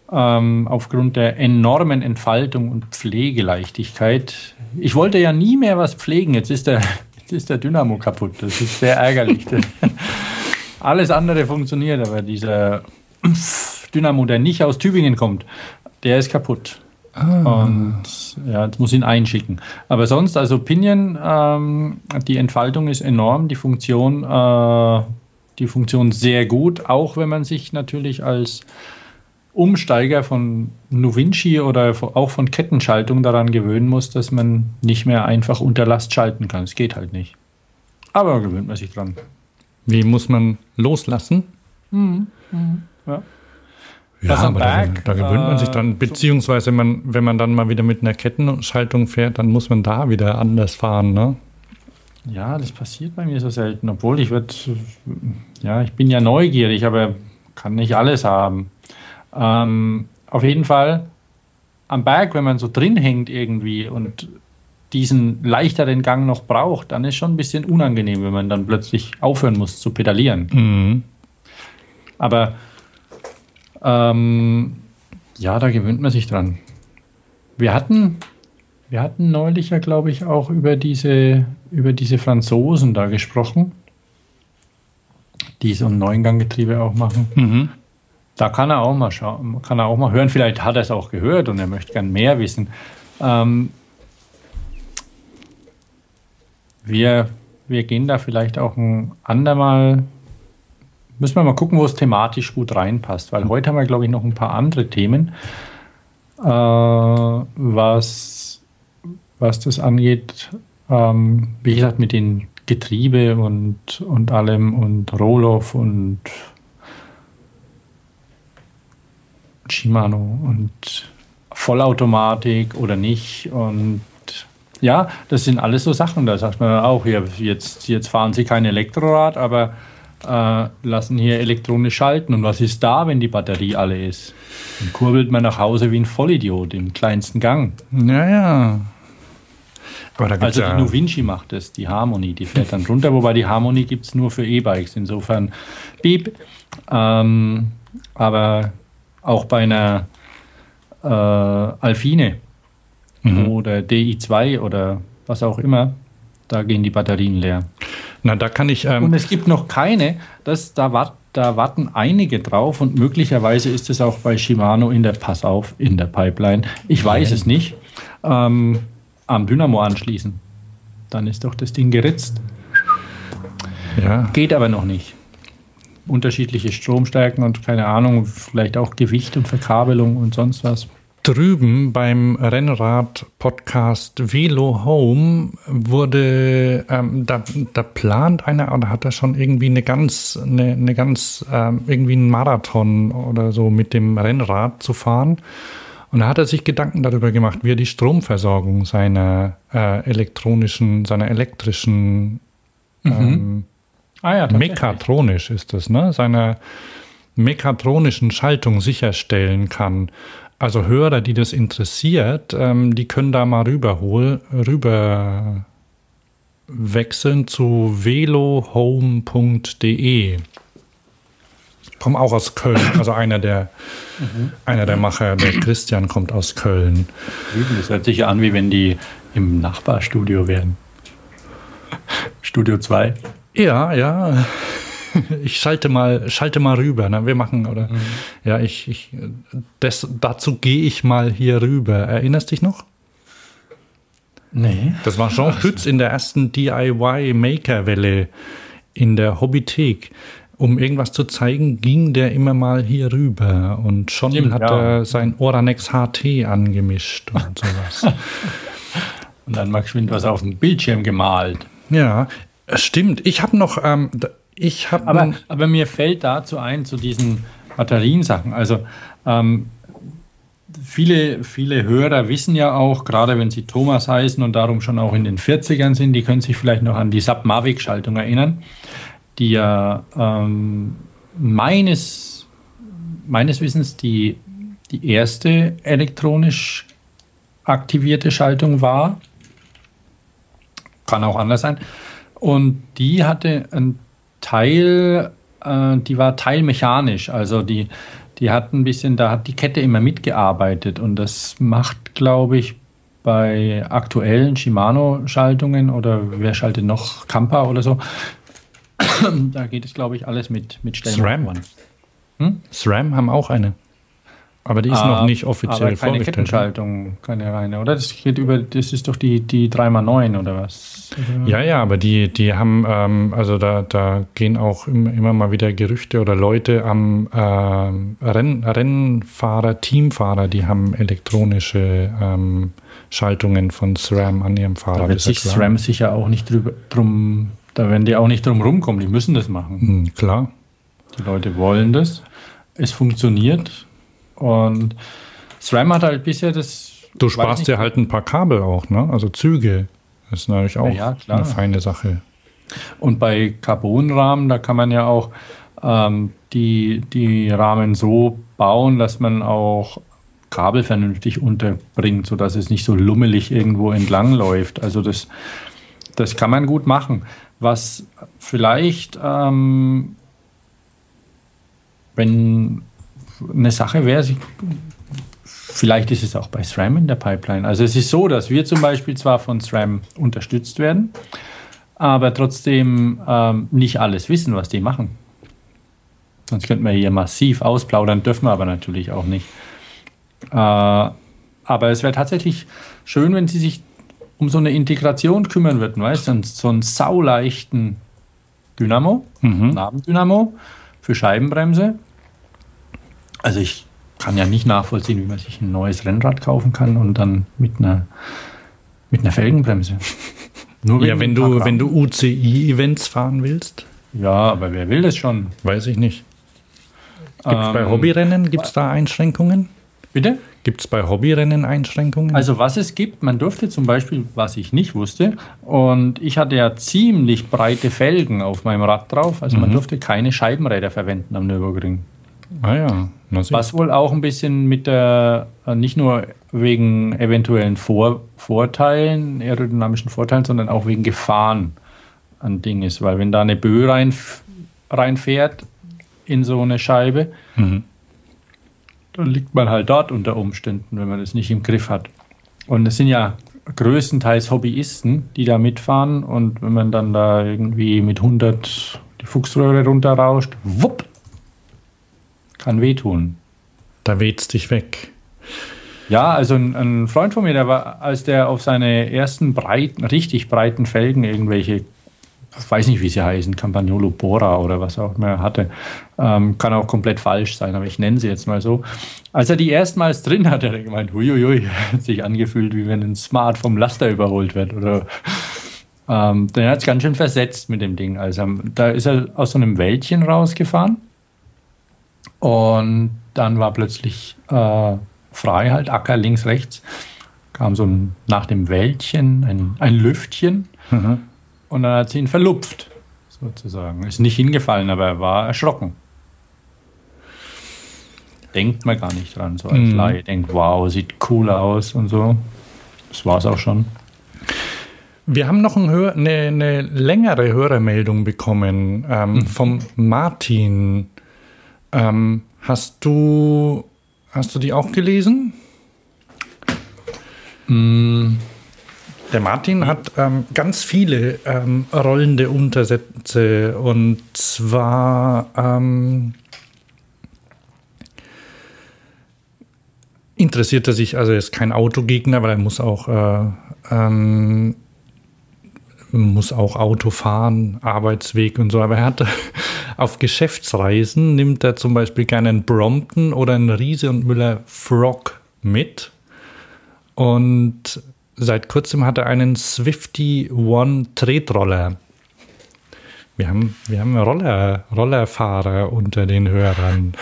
Ähm, aufgrund der enormen Entfaltung und Pflegeleichtigkeit. Ich wollte ja nie mehr was pflegen. Jetzt ist der, jetzt ist der Dynamo kaputt. Das ist sehr ärgerlich. Alles andere funktioniert, aber dieser Dynamo, der nicht aus Tübingen kommt, der ist kaputt. Und ja, jetzt muss ich ihn einschicken. Aber sonst, also Pinion, ähm, die Entfaltung ist enorm, die Funktion, äh, die Funktion sehr gut, auch wenn man sich natürlich als Umsteiger von Novinci oder auch von Kettenschaltung daran gewöhnen muss, dass man nicht mehr einfach unter Last schalten kann. Es geht halt nicht. Aber da gewöhnt man sich dran. Wie muss man loslassen? Ja. Ja, Was am aber da, Berg, da gewöhnt man sich äh, dran. Beziehungsweise, man, wenn man dann mal wieder mit einer Kettenschaltung fährt, dann muss man da wieder anders fahren, ne? Ja, das passiert bei mir so selten, obwohl ich würde, ja, ich bin ja neugierig, aber kann nicht alles haben. Ähm, auf jeden Fall am Berg, wenn man so drin hängt irgendwie und diesen leichteren Gang noch braucht, dann ist schon ein bisschen unangenehm, wenn man dann plötzlich aufhören muss zu pedalieren. Mhm. Aber ähm, ja, da gewöhnt man sich dran. Wir hatten, wir hatten neulich ja, glaube ich, auch über diese, über diese Franzosen da gesprochen, die so ein Neunganggetriebe auch machen. Mhm. Da kann er auch mal schauen, kann er auch mal hören. Vielleicht hat er es auch gehört und er möchte gern mehr wissen. Ähm, wir, wir gehen da vielleicht auch ein andermal. Müssen wir mal gucken, wo es thematisch gut reinpasst, weil heute haben wir, glaube ich, noch ein paar andere Themen, äh, was, was das angeht. Ähm, wie gesagt, mit den Getriebe und, und allem und Rohloff und Shimano und Vollautomatik oder nicht. Und ja, das sind alles so Sachen. Da sagt man auch, ja, jetzt, jetzt fahren sie kein Elektrorad, aber äh, lassen hier elektronisch schalten. Und was ist da, wenn die Batterie alle ist? Dann kurbelt man nach Hause wie ein Vollidiot im kleinsten Gang. Ja, ja. Aber da gibt's Also ja, die Novinci macht es, die Harmony, die fährt dann runter, wobei die Harmony gibt es nur für E-Bikes. Insofern Beep. Ähm, aber auch bei einer äh, Alfine Mhm. oder DI2 oder was auch immer, da gehen die Batterien leer. na, da kann ich, ähm, Und es gibt noch keine, das, da, wart, da warten einige drauf und möglicherweise ist es auch bei Shimano in der Pass auf, in der Pipeline. Ich weiß es nicht. Ähm, am Dynamo anschließen. Dann ist doch das Ding geritzt. ja, Geht aber noch nicht. Unterschiedliche Stromstärken und keine Ahnung, vielleicht auch Gewicht und Verkabelung und sonst was. drüben beim Rennrad-Podcast Velo Home wurde, ähm, da, da plant einer oder hat er schon irgendwie eine ganz, eine, eine ganz, ähm, irgendwie einen Marathon oder so mit dem Rennrad zu fahren. Und da hat er sich Gedanken darüber gemacht, wie er die Stromversorgung seiner äh, elektronischen, seiner elektrischen ähm, Ah ja, Mekatronisch ist es, ne? Seiner mekatronischen Schaltung sicherstellen kann. Also Hörer, die das interessiert, ähm, die können da mal rüberholen, rüber wechseln zu velohome.de. Komm auch aus Köln, also einer der, einer der Macher, der Christian kommt aus Köln. Das hört sich ja an, wie wenn die im Nachbarstudio wären. Studio 2. Ja, ja. Ich schalte mal, schalte mal rüber. Ne? Wir machen, oder? Ja, ich, ich das, dazu gehe ich mal hier rüber. Erinnerst dich noch? Nee. Das war Jean Pütz in der ersten DIY-Maker-Welle in der Hobbythek. Um irgendwas zu zeigen, ging der immer mal hier rüber und schon Stimmt, hat ja. er sein Oranex HT angemischt und sowas. Und dann mal geschwind was auf dem Bildschirm gemalt. ja, stimmt. Ich habe noch, ähm, ich habe Aber, aber mir fällt dazu ein, zu diesen Batteriensachen. Also ähm, viele, viele Hörer wissen ja auch, gerade wenn sie Thomas heißen und darum schon auch in den 40ern sind, die können sich vielleicht noch an die Sub Mavic-Schaltung erinnern, die ja ähm, meines, meines Wissens die, die erste elektronisch aktivierte Schaltung war. Kann auch anders sein. Und die hatte ein Teil, äh, die war teilmechanisch. Also die, die hat ein bisschen, da hat die Kette immer mitgearbeitet. Und das macht, glaube ich, bei aktuellen Shimano-Schaltungen oder wer schaltet noch Kampa oder so, da geht es, glaube ich, alles mit, mit SRAM. Hm? SRAM haben auch eine. Aber die ist noch nicht offiziell Ah, aber keine vorgestellt. Kettenschaltung, keine reine, oder? Das geht über, das ist doch die, die 3x9 oder was? Ja, ja, aber die, die haben, ähm, also da, da gehen auch im- immer mal wieder Gerüchte oder Leute am ähm, Renn, Rennfahrer, Teamfahrer, die haben elektronische ähm, Schaltungen von SRAM an ihrem Da Fahrrad. wird ja sich. SRAM sicher auch nicht drüber, drum, da werden die auch nicht drum rumkommen, die müssen das machen. Hm, klar. Die Leute wollen das, es funktioniert und SRAM hat halt bisher das. Du sparst dir halt ein paar Kabel auch, ne? Also Züge. Das ist natürlich auch Ja, eine feine Sache. Und bei Carbonrahmen, da kann man ja auch ähm, die, die Rahmen so bauen, dass man auch Kabel vernünftig unterbringt, sodass es nicht so lummelig irgendwo entlang läuft. Also das, das kann man gut machen. Was vielleicht, ähm, wenn eine Sache wäre, vielleicht ist es auch bei SRAM in der Pipeline. Also es ist so, dass wir zum Beispiel zwar von SRAM unterstützt werden, aber trotzdem ähm, nicht alles wissen, was die machen. Sonst könnten wir hier massiv ausplaudern, dürfen wir aber natürlich auch nicht. Äh, aber es wäre tatsächlich schön, wenn sie sich um so eine Integration kümmern würden, weißt du, so einen sauleichten Dynamo, Mhm. Nabendynamo für Scheibenbremse. Also ich kann ja nicht nachvollziehen, wie man sich ein neues Rennrad kaufen kann und dann mit einer, mit einer Felgenbremse. Nur Ja, wenn du, wenn du UCI-Events fahren willst, Ja, aber wer will das schon? weiß ich nicht. Gibt es bei Ähm, Hobbyrennen, gibt es da Einschränkungen? Bitte? Gibt es bei Hobbyrennen Einschränkungen? Also was es gibt, man durfte zum Beispiel, was ich nicht wusste, und ich hatte ja ziemlich breite Felgen auf meinem Rad drauf, also man durfte keine Scheibenräder verwenden am Nürburgring. Ah ja. Was wohl auch ein bisschen mit der, äh, nicht nur wegen eventuellen Vor Vorteilen, aerodynamischen Vorteilen, sondern auch wegen Gefahren ein Ding ist. Weil wenn da eine Böe rein, reinfährt in so eine Scheibe, Mhm. dann liegt man halt dort unter Umständen, wenn man das nicht im Griff hat. Und es sind ja größtenteils Hobbyisten, die da mitfahren. Und wenn man dann da irgendwie mit 100 die Fuchsröhre runterrauscht, wupp, kann wehtun. Da weht's dich weg. Ja, also ein, ein Freund von mir, der war, als der auf seine ersten breiten, richtig breiten Felgen irgendwelche, ich weiß nicht, wie sie heißen, Campagnolo Bora oder was auch immer er hatte, ähm, kann auch komplett falsch sein, aber ich nenne sie jetzt mal so. Als er die erstmals drin hatte, hat er gemeint, huiuiui, hat sich angefühlt, wie wenn ein Smart vom Laster überholt wird oder ähm, der hat es ganz schön versetzt mit dem Ding. Also da ist er aus so einem Wäldchen rausgefahren und dann war plötzlich äh, frei, halt Acker links, rechts. Kam so ein, nach dem Wäldchen ein, ein Lüftchen Mhm. und dann hat sie ihn verlupft, sozusagen. Ist nicht hingefallen, aber er war erschrocken. Denkt man gar nicht dran, so als Mhm. Laie. Denkt, wow, sieht cool aus und so. Das war's auch schon. Wir haben noch ein Hör eine, eine längere Hörermeldung bekommen ähm, vom Martin. Ähm, hast du hast du die auch gelesen? Der Martin hat ähm, ganz viele ähm, rollende Untersätze und zwar ähm, interessiert er sich, also er ist kein Autogegner, weil er muss auch äh, ähm, muss auch Auto fahren, Arbeitsweg und so, aber er hat auf Geschäftsreisen nimmt er zum Beispiel gerne einen Brompton oder einen Riese und Müller Frog mit. Und seit kurzem hat er einen Swifty One Tretroller. Wir haben, wir haben Roller, Rollerfahrer unter den Hörern.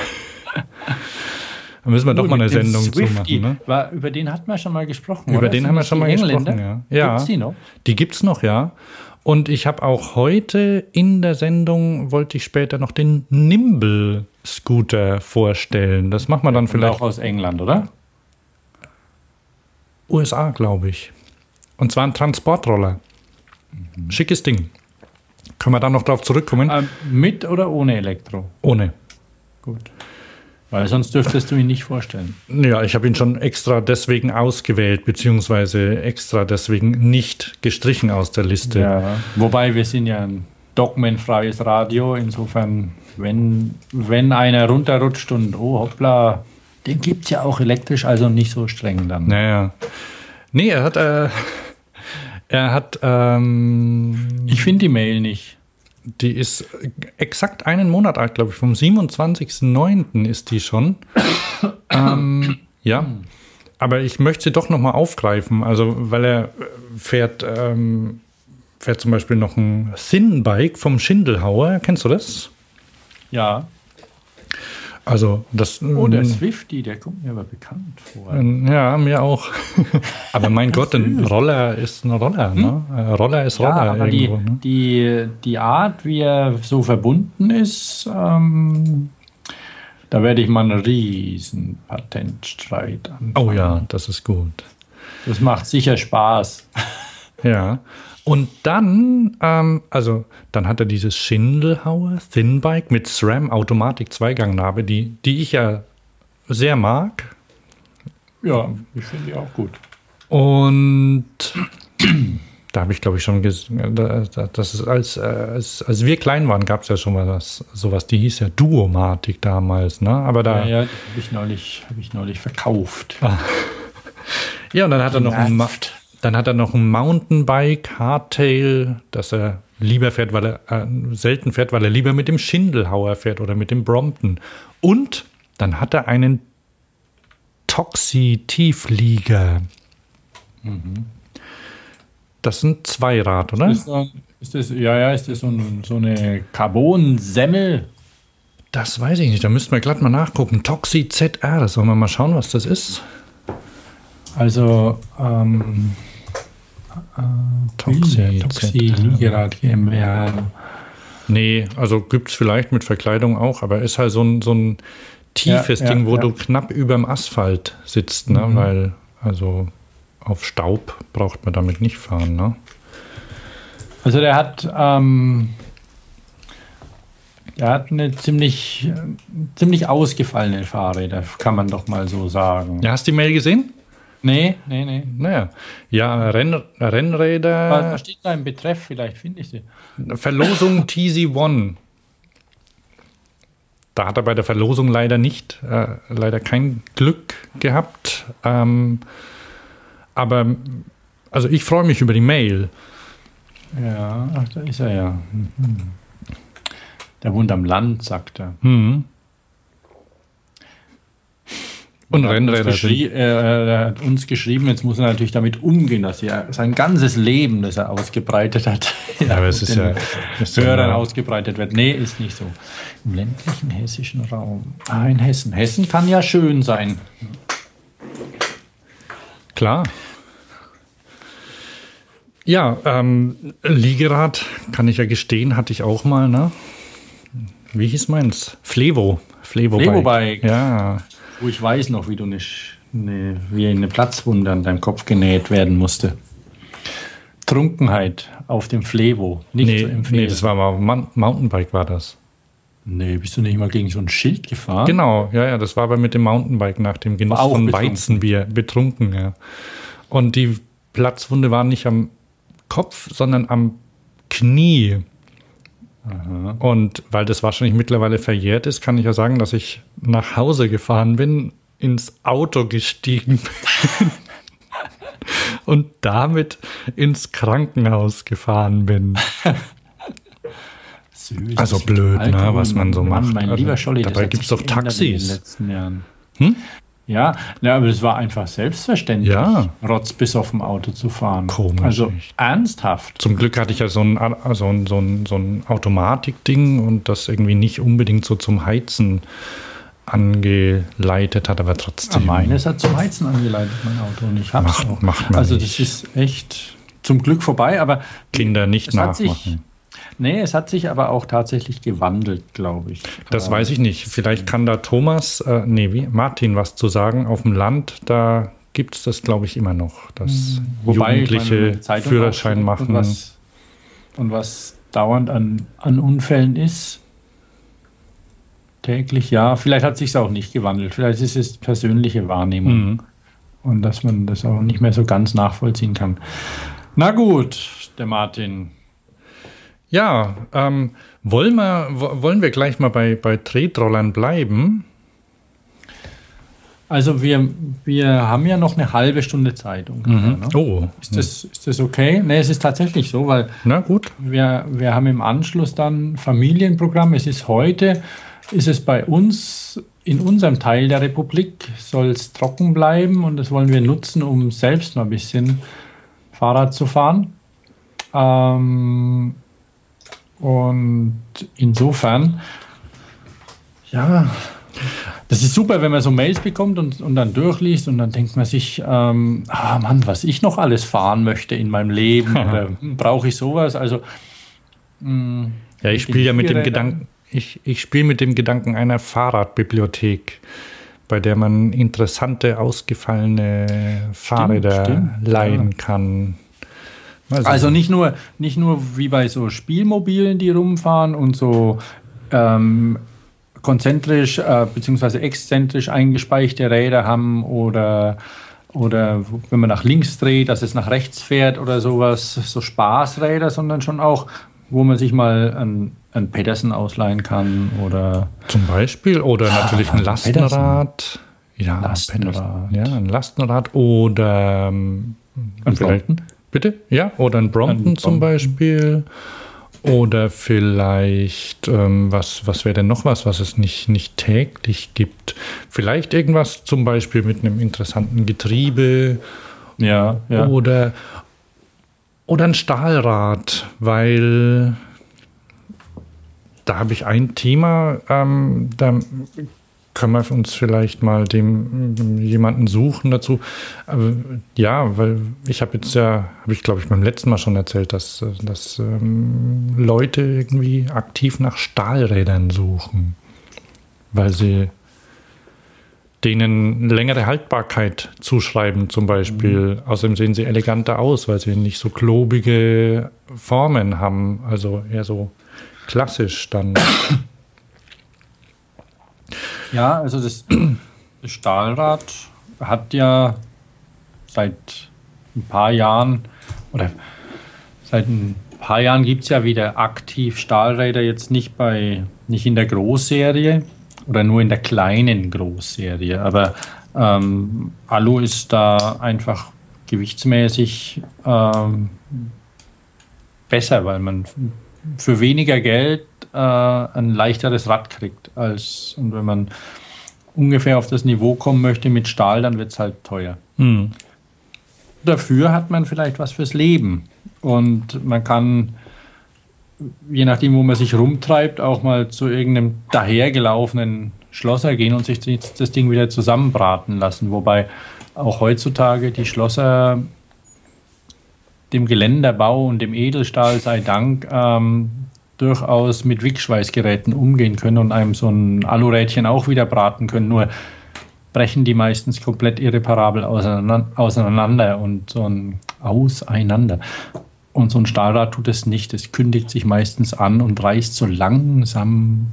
Da müssen wir doch Gut, mal eine Sendung zu Swifty, machen. Ne? War, über den hatten wir schon mal gesprochen. Über oder? den Sind haben wir schon mal Engländer? gesprochen, ja. ja. Gibt's die noch? Die gibt's noch, ja. Und ich habe auch heute in der Sendung, wollte ich später noch den Nimble Scooter vorstellen. Das machen wir dann Und vielleicht auch aus England, oder? USA, glaube ich. Und zwar ein Transportroller. Schickes Ding. Können wir da noch drauf zurückkommen? Ähm, mit oder ohne Elektro? Ohne. Gut. Weil sonst dürftest du ihn nicht vorstellen. Ja, ich habe ihn schon extra deswegen ausgewählt, beziehungsweise extra deswegen nicht gestrichen aus der Liste. Ja. Wobei wir sind ja ein dogmenfreies Radio. Insofern, wenn, wenn einer runterrutscht und oh hoppla, den gibt es ja auch elektrisch, also nicht so streng dann. Naja. Nee, er hat, äh, er hat, ähm, Ich finde die Mail nicht. Die ist exakt einen Monat alt, glaube ich. Vom 27.09. ist die schon. ähm, ja. Aber ich möchte sie doch nochmal aufgreifen. Also, weil er fährt, ähm, fährt zum Beispiel noch ein Thin Bike vom Schindelhauer. Kennst du das? Ja. Also, das. Oh, der ähm, Swifty, der kommt mir aber bekannt vor. Ähm, Ja, mir auch. aber mein Gott, ein Roller ist ein Roller. Ne? Äh, Roller ist Ja, Roller aber die, irgendwo. Ne? die, die Art, wie er so verbunden ist, ähm, da werde ich mal einen riesen Patentstreit an. Oh ja, das ist gut. Das macht sicher Spaß. Ja. Und dann, ähm, also dann hat er dieses Schindelhauer Thin Bike mit SRAM Automatik Zweigangnabe, die, die ich ja sehr mag. Ja, ich finde die auch gut. Und da habe ich, glaube ich, schon gesehen, das ist als, äh, als, als wir klein waren, gab es ja schon mal das, sowas, die hieß ja Duomatik damals, ne? Aber da. Ja, ja, habe ich, neulich- hab ich neulich verkauft. Ja, und dann hat er noch ein, Ma Nervt. Dann hat er noch ein Mountainbike, Hardtail, das er lieber fährt, weil er äh, selten fährt, weil er lieber mit dem Schindelhauer fährt oder mit dem Brompton. Und dann hat er einen Toxi-Tieflieger. Das sind Zweirad, oder? Ist das, ist das, ja, ja, ist das so, ein, so eine Carbon-Semmel? Das weiß ich nicht. Da müssten wir glatt mal nachgucken. Toxi ZR. Sollen wir mal schauen, was das ist? Also, ähm, Toxi Toxi ZR. Liegerad GmbH. Nee, also gibt es vielleicht mit Verkleidung auch, aber ist halt so ein, so ein tiefes Ja, ja, Ding, wo ja. du knapp überm Asphalt sitzt, ne? Mhm. Weil, also auf Staub braucht man damit nicht fahren, ne? Also der hat, ähm, der hat eine ziemlich, äh, ziemlich ausgefallene Fahrräder, kann man doch mal so sagen. Ja, hast du die Mail gesehen? Nee, nee, nee. Naja. Ja, Renn, Was, Rennräder, was steht da im Betreff? Vielleicht finde ich sie. Verlosung TZ1. Da hat er bei der Verlosung leider nicht, äh, leider kein Glück gehabt. Ähm, aber, also ich freue mich über die Mail. Ja, ach, da ist er ja. Mhm. Der wohnt am Land, sagt er. Hm. Und Er Rennräder geschrie- äh, er hat uns geschrieben, jetzt muss er natürlich damit umgehen, dass er sein ganzes Leben, das er ausgebreitet hat, Ja, aber es ist ja. Ist Hörern ausgebreitet wird. Nee, ist nicht so. Im ländlichen hessischen Raum. Ah, in Hessen. Hessen kann ja schön sein. Klar. Ja, ähm, Liegerad, kann ich ja gestehen, hatte ich auch mal, ne? Wie hieß meins? Flevo. Flevo, Flevo-Bike. Ja. Wo ich weiß noch, wie du nicht, ne, wie eine Platzwunde an deinem Kopf genäht werden musste. Trunkenheit auf dem Flevo. Nicht Nee, zu empfehlen. nee, das war mal Mon- Mountainbike, war das. nee, bist du nicht mal gegen so ein Schild gefahren? Genau, ja, ja, das war aber mit dem Mountainbike nach dem Genuss von betrunken. Weizenbier betrunken, ja. Und die Platzwunde war nicht am Kopf, sondern am Knie. Und weil das wahrscheinlich mittlerweile verjährt ist, kann ich ja sagen, dass ich nach Hause gefahren bin, ins Auto gestiegen bin und damit ins Krankenhaus gefahren bin. Süß, Also blöd, ne, was man so Mann, macht. Mein Also, lieber Scholli, dabei gibt's sich doch geändert in den Taxis. letzten Jahren. Hm? Ja, ja, aber es war einfach selbstverständlich, Ja. Rotz bis auf dem Auto zu fahren. Komisch, Also echt. ernsthaft. Zum Glück hatte ich ja so ein, so ein, so ein, so ein Automatikding und das irgendwie nicht unbedingt so zum Heizen angeleitet hat, aber Ja, trotzdem. meines hat zum Heizen angeleitet, mein Auto. Und ich hab's Macht- auch. macht man also nicht. das ist echt zum Glück vorbei, aber Kinder nicht es hat sich, nachmachen. Nee, es hat sich aber auch tatsächlich gewandelt, glaube ich. Das weiß ich nicht. Vielleicht kann da Thomas, äh, nee, wie, Martin was zu sagen. Auf dem Land, da gibt es das, glaube ich, immer noch, dass Wobei, ich Jugendliche meine, Führerschein machen. Und was, und was dauernd an, an Unfällen ist, täglich, ja. Vielleicht hat sich auch nicht gewandelt. Vielleicht ist es persönliche Wahrnehmung. Mhm. Und dass man das auch nicht mehr so ganz nachvollziehen kann. Na gut, der Martin. Ja, ähm, wollen, wir, wo- wollen wir gleich mal bei, bei Tretrollern bleiben? Also wir, wir haben ja noch eine halbe Stunde Zeit ungefähr. Ne? Oh, Ist, das, ist das okay? Nee, es ist tatsächlich so, weil na gut. Wir, wir haben im Anschluss dann Familienprogramm. Es ist heute, ist es bei uns in unserem Teil der Republik, soll es trocken bleiben und das wollen wir nutzen, um selbst mal ein bisschen Fahrrad zu fahren. Ähm, und insofern, ja, das ist super, wenn man so Mails bekommt und, und dann durchliest und dann denkt man sich, ähm, ah Mann, was ich noch alles fahren möchte in meinem Leben brauche ich sowas? Also mh, Ja, ich spiele ja mit dem. Gedanken, ich, ich spiele mit dem Gedanken einer Fahrradbibliothek, bei der man interessante, ausgefallene Fahrräder stimmt, leihen kann. Sehen. Also nicht nur, nicht nur wie bei so Spielmobilen, die rumfahren und so ähm, konzentrisch äh, bzw. exzentrisch eingespeichte Räder haben oder, oder wenn man nach links dreht, dass es nach rechts fährt oder sowas, so Spaßräder, sondern schon auch, wo man sich mal ein, ein Peterson ausleihen kann oder Zum Beispiel oder natürlich ein. Lastenrad. Ja, Lastenrad. Ja, ein Lastenrad oder ähm, Ein vielleicht-? Bitte? Ja, oder ein Brompton Ein zum Brompton. Beispiel. Oder vielleicht, ähm, was, was wäre denn noch was, was es nicht, nicht täglich gibt? Vielleicht irgendwas zum Beispiel mit einem interessanten Getriebe ja, ja. oder, oder ein Stahlrad, weil da habe ich ein Thema, ähm, da können wir uns vielleicht mal dem jemanden suchen dazu. Aber, ja, weil ich habe jetzt ja, habe ich glaube ich beim letzten Mal schon erzählt, dass, dass ähm, Leute irgendwie aktiv nach Stahlrädern suchen, weil sie denen längere Haltbarkeit zuschreiben zum Beispiel. Mhm. Außerdem sehen sie eleganter aus, weil sie nicht so klobige Formen haben, also eher so klassisch dann. Ja, also das, das Stahlrad hat ja seit ein paar Jahren oder seit ein paar Jahren gibt es ja wieder aktiv Stahlräder, jetzt nicht bei nicht in der Großserie oder nur in der kleinen Großserie, aber ähm, Alu ist da einfach gewichtsmäßig ähm, besser, weil man für weniger Geld äh, ein leichteres Rad kriegt. Als, und wenn man ungefähr auf das Niveau kommen möchte mit Stahl, dann wird es halt teuer. Hm. Dafür hat man vielleicht was fürs Leben. Und man kann, je nachdem, wo man sich rumtreibt, auch mal zu irgendeinem dahergelaufenen Schlosser gehen und sich das Ding wieder zusammenbraten lassen. Wobei auch heutzutage die Schlosser dem Geländerbau und dem Edelstahl sei Dank ähm, durchaus mit Wickschweißgeräten umgehen können und einem so ein Alurädchen auch wieder braten können. Nur brechen die meistens komplett irreparabel auseinander und so ein Auseinander. Und so ein Stahlrad tut es nicht. Es kündigt sich meistens an und reißt so langsam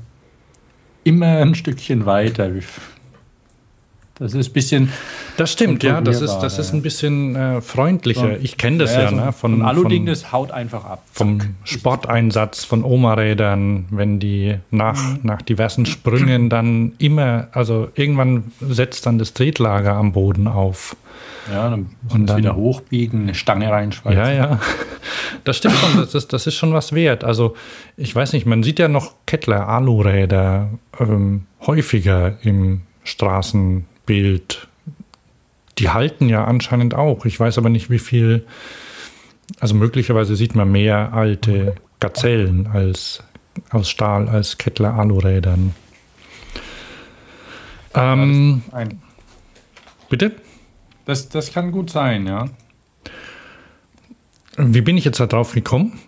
immer ein Stückchen weiter. Das ist ein bisschen. Das stimmt, ja. Das ist, das ist ein bisschen äh, freundlicher. Ich kenne das ja, ja so ne? Von, von Aluding, das haut einfach ab. Vom Sporteinsatz von Oma-Rädern, wenn die nach, mhm. nach diversen Sprüngen dann immer, also irgendwann setzt dann das Tretlager am Boden auf. Ja, dann und dann wieder hochbiegen, eine Stange reinschweißen. Ja, ja. Das stimmt schon, das ist, das ist schon was wert. Also, ich weiß nicht, man sieht ja noch Kettler-Aluräder ähm, häufiger im Straßen. Bild. Die halten ja anscheinend auch. Ich weiß aber nicht, wie viel. Also möglicherweise sieht man mehr alte Gazellen als aus Stahl als Kettler Alurädern. Ähm, ja, bitte? Das, das kann gut sein, ja. Wie bin ich jetzt da drauf gekommen?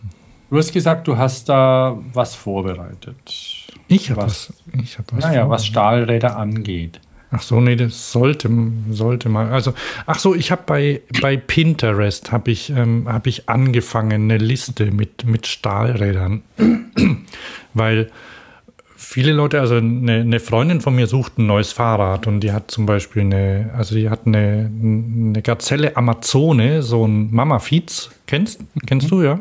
Du hast gesagt, du hast da was vorbereitet. Ich habe was, was, ich hab was. Naja, was Stahlräder angeht. Ach so, nee, das sollte, sollte mal. Also, ach so, ich habe bei, bei Pinterest habe ich, ähm, hab ich angefangen, eine Liste mit, mit Stahlrädern. Weil viele Leute, also eine, eine, Freundin von mir sucht ein neues Fahrrad und die hat zum Beispiel eine, also die hat eine, eine Gazelle Amazone, so ein Mama Fiets. Kennst, kennst du, ja?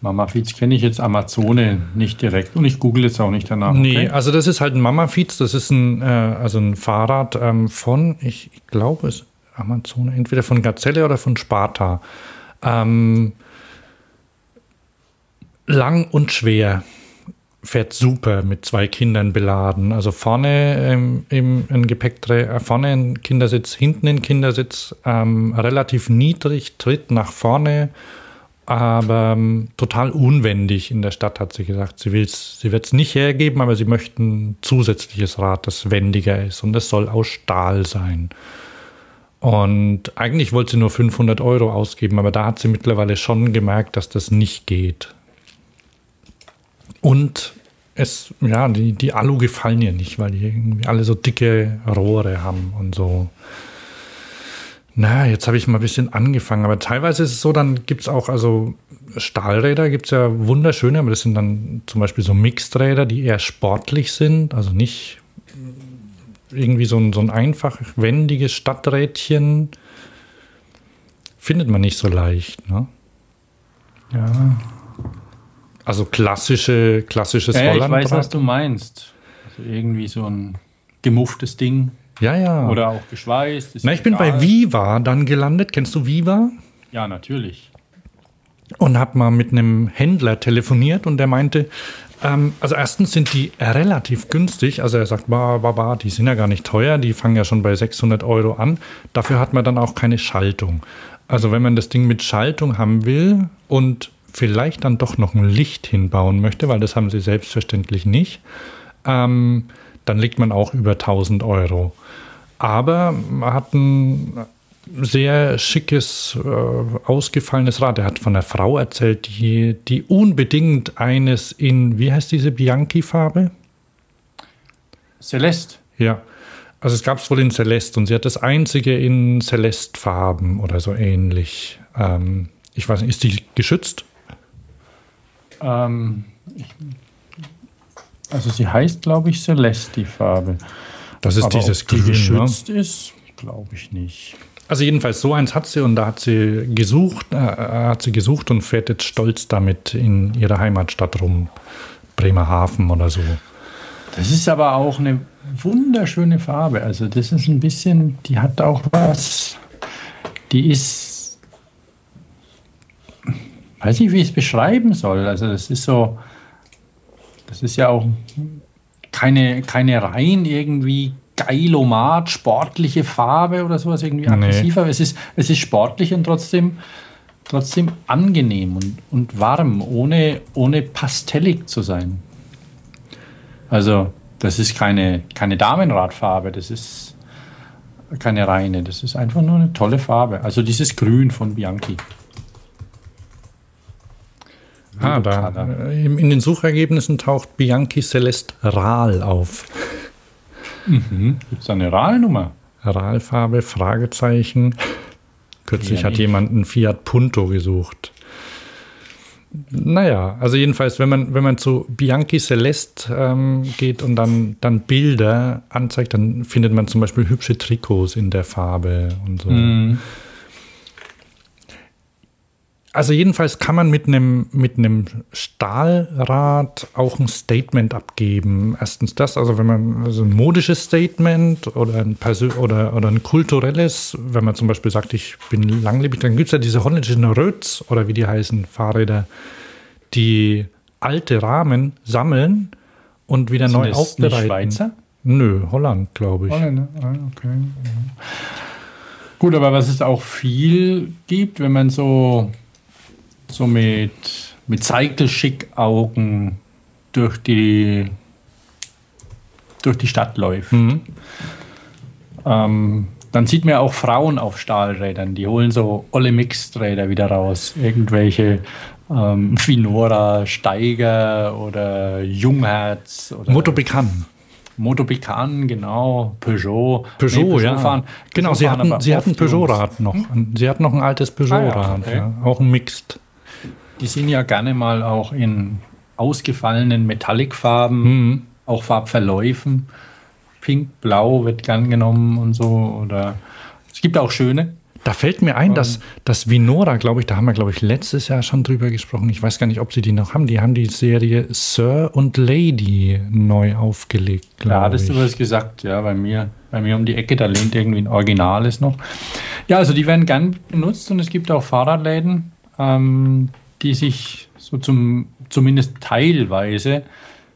Mama Feeds kenne ich jetzt Amazone nicht direkt und ich google jetzt auch nicht danach. Nee, okay? also das ist halt ein Mama Feeds, das ist ein, äh, also ein Fahrrad ähm, von, ich, ich glaube es Amazone, entweder von Gazelle oder von Sparta. Ähm, lang und schwer. Fährt super mit zwei Kindern beladen. Also vorne ähm, im, im Gepäckträger, äh, vorne ein Kindersitz, hinten ein Kindersitz, ähm, relativ niedrig, tritt nach vorne aber ähm, total unwendig in der Stadt, hat sie gesagt. Sie, sie wird es nicht hergeben, aber sie möchten ein zusätzliches Rad, das wendiger ist und das soll aus Stahl sein. Und eigentlich wollte sie nur 500 Euro ausgeben, aber da hat sie mittlerweile schon gemerkt, dass das nicht geht. Und es, ja, die, die Alu gefallen ihr nicht, weil die irgendwie alle so dicke Rohre haben und so na, jetzt habe ich mal ein bisschen angefangen, aber teilweise ist es so, dann gibt es auch, also Stahlräder gibt es ja wunderschöne, aber das sind dann zum Beispiel so Mixed-Räder, die eher sportlich sind, also nicht irgendwie so ein, so ein einfach wendiges Stadträdchen. Findet man nicht so leicht, ne? Ja. Also klassische, klassisches ja, Holland. Ich weiß, was du meinst. Also irgendwie so ein gemufftes Ding. Ja, ja. Oder auch geschweißt. Na, ich egal. bin bei Viva dann gelandet. Kennst du Viva? Ja, natürlich. Und habe mal mit einem Händler telefoniert und der meinte, ähm, also erstens sind die relativ günstig. Also er sagt, bah, bah, bah, die sind ja gar nicht teuer, die fangen ja schon bei 600 Euro an. Dafür hat man dann auch keine Schaltung. Also wenn man das Ding mit Schaltung haben will und vielleicht dann doch noch ein Licht hinbauen möchte, weil das haben sie selbstverständlich nicht, ähm, dann liegt man auch über 1000 Euro. Aber man hat ein sehr schickes, äh, ausgefallenes Rad. Er hat von einer Frau erzählt, die, die unbedingt eines in, wie heißt diese Bianchi-Farbe? Celeste. Ja. Also es gab es wohl in Celeste und sie hat das einzige in Celeste-Farben oder so ähnlich. Ähm, ich weiß nicht, ist die geschützt? Ähm, also sie heißt, glaube ich, Celeste, die Farbe. Das ist Aber dieses ob die Grün. Ne? geschützt ist, glaube ich nicht. Also jedenfalls so eins hat sie und da hat sie gesucht, äh, hat sie gesucht und fährt jetzt stolz damit in ihrer Heimatstadt rum, Bremerhaven oder so. Das ist aber auch eine wunderschöne Farbe. Also das ist ein bisschen, die hat auch was, die ist, weiß nicht, wie ich es beschreiben soll. Also das ist so, das ist ja auch keine, keine rein irgendwie geilomat, sportliche Farbe oder sowas, irgendwie Nee. aggressiver. Es, ist, es ist sportlich und trotzdem, trotzdem angenehm und, und warm, ohne, ohne pastellig zu sein. Also, das ist keine, keine Damenradfarbe, das ist keine reine, das ist einfach nur eine tolle Farbe. Also dieses Grün von Bianchi. Ah, da. äh, In in den Suchergebnissen taucht Bianchi Celeste Ral auf. Gibt es eine RAL-Nummer? Ralfarbe, Fragezeichen. Kürzlich Ja, hat jemand einen Fiat Punto gesucht. Naja, also jedenfalls, wenn man, wenn man zu Bianchi Celeste ähm, geht und dann, dann Bilder anzeigt, dann findet man zum Beispiel hübsche Trikots in der Farbe und so. Mhm. Also jedenfalls kann man mit einem mit einem Stahlrad auch ein Statement abgeben. Erstens das, also wenn man also ein modisches Statement oder ein oder, oder ein kulturelles, wenn man zum Beispiel sagt, ich bin langlebig, dann gibt es ja diese holländischen Röts oder wie die heißen, Fahrräder, die alte Rahmen sammeln und wieder Sind neu das nicht aufbereiten. Schweizer? Nö, Holland, glaube ich. Holländer? Ah, okay. Mhm. Gut, aber was es auch viel gibt, wenn man so, so mit, mit Cycle-Schick-Augen durch die, durch die Stadt läuft, Mhm. ähm, dann sieht man ja auch Frauen auf Stahlrädern, die holen so olle Mixed-Räder wieder raus. Irgendwelche ähm, Finora, Steiger oder Jungherz oder Motobekan. Motobekan, genau, Peugeot. Peugeot, Nee, ja. fahren- genau, Peugeot sie hatten, sie hatten. Peugeot-Rad noch. Sie hatten noch ein altes Peugeot-Rad, Ah, okay. ja, auch ein Mixed. Die sind ja gerne mal auch in ausgefallenen Metallic-Farben, Mhm. auch Farbverläufen. Pink, Blau wird gern genommen und so. Oder es gibt auch schöne. Da fällt mir ein, dass das Vinora, glaube ich, da haben wir, glaube ich, letztes Jahr schon drüber gesprochen. Ich weiß gar nicht, ob sie die noch haben. Die haben die Serie Sir und Lady neu aufgelegt, glaube hattest ich. du was gesagt, ja, bei mir, bei mir um die Ecke, da lehnt irgendwie ein Originales noch. Ja, also die werden gern benutzt und es gibt auch Fahrradläden, ähm, die sich so zum, zumindest teilweise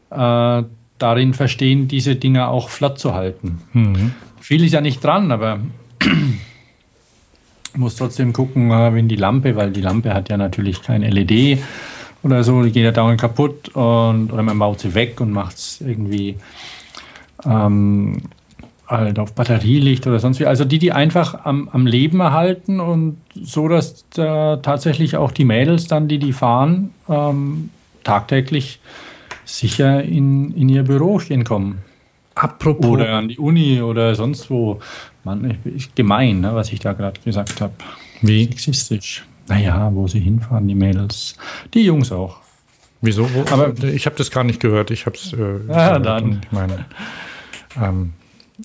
äh, darin verstehen, diese Dinger auch flott zu halten. Mhm. Viel ist ja nicht dran, aber muss trotzdem gucken, äh, wenn die Lampe, weil die Lampe hat ja natürlich kein LED oder so, die geht ja dauernd kaputt und oder man baut sie weg und macht es irgendwie ähm, halt auf Batterielicht oder sonst wie. Also die, die einfach am, am Leben erhalten und so, dass da tatsächlich auch die Mädels dann, die die fahren, ähm, tagtäglich sicher in, in ihr Bürochen kommen. Apropos, Oder an die Uni oder sonst wo. Mann, ich, ich, gemein, ne, was ich da gerade gesagt habe. wie? Sexistisch. Naja, wo sie hinfahren, die Mädels. Die Jungs auch. Wieso? Wo, Aber- ich habe das gar nicht gehört. Ich habe es. Äh, Ja, gehört dann. Ich meine, ähm,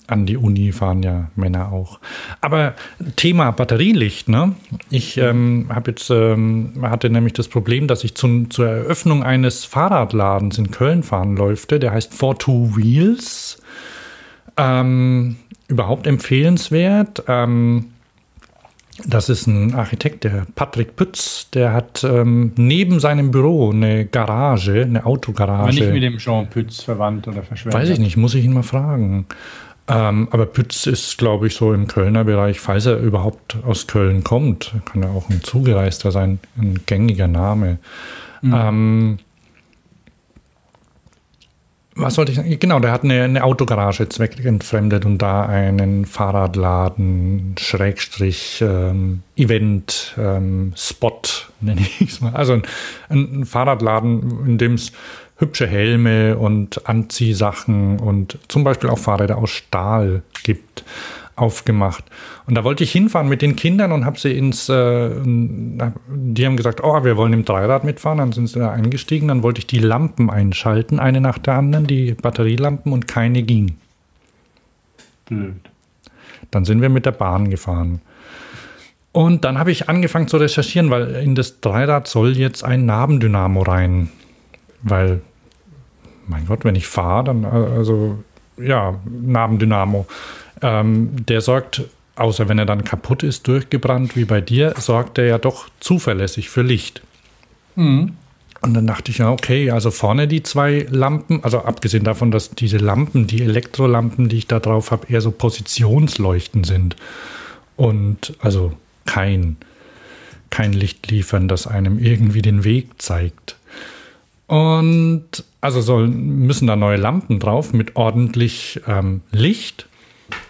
an die Uni fahren ja Männer auch. Aber Thema Batterielicht, ne? Ich ähm, habe jetzt ähm, hatte nämlich das Problem, dass ich zum, zur Eröffnung eines Fahrradladens in Köln fahren läufte. Der heißt For Two Wheels. Ähm, überhaupt empfehlenswert. Ähm, das ist ein Architekt, der Patrick Pütz, der hat ähm, neben seinem Büro eine Garage, eine Aber Autogarage. nicht mit dem Jean Pütz verwandt oder verschwört. Weiß ich nicht, muss ich ihn mal fragen. Ähm, aber Pütz ist, glaube ich, so im Kölner Bereich, falls er überhaupt aus Köln kommt, kann er auch ein Zugereister sein, ein gängiger Name. Ähm, was sollte ich sagen? Genau, der hat eine, eine Autogarage zweckentfremdet und da einen Fahrradladen, Schrägstrich, ähm, Event, ähm, Spot, nenne ich es mal. Also ein, ein Fahrradladen, in dem es hübsche Helme und Anziehsachen und zum Beispiel auch Fahrräder aus Stahl gibt aufgemacht. Und da wollte ich hinfahren mit den Kindern und habe sie ins, äh, die haben gesagt, oh, wir wollen im Dreirad mitfahren. Dann sind sie da eingestiegen. Dann wollte ich die Lampen einschalten, eine nach der anderen, die Batterielampen und keine ging. Blöd. Dann sind wir mit der Bahn gefahren. Und dann habe ich angefangen zu recherchieren, weil in das Dreirad soll jetzt ein Nabendynamo rein. Weil, mein Gott, wenn ich fahre, dann, äh, also, ja, Nabendynamo. Ähm, der sorgt, außer wenn er dann kaputt ist, durchgebrannt wie bei dir, sorgt er ja doch zuverlässig für Licht. Mhm. Und dann dachte ich, ja, okay, also vorne die zwei Lampen, also abgesehen davon, dass diese Lampen, die Elektrolampen, die ich da drauf habe, eher so Positionsleuchten sind. Und also kein, kein Licht liefern, das einem irgendwie den Weg zeigt. Und also soll, müssen da neue Lampen drauf mit ordentlich ähm, Licht.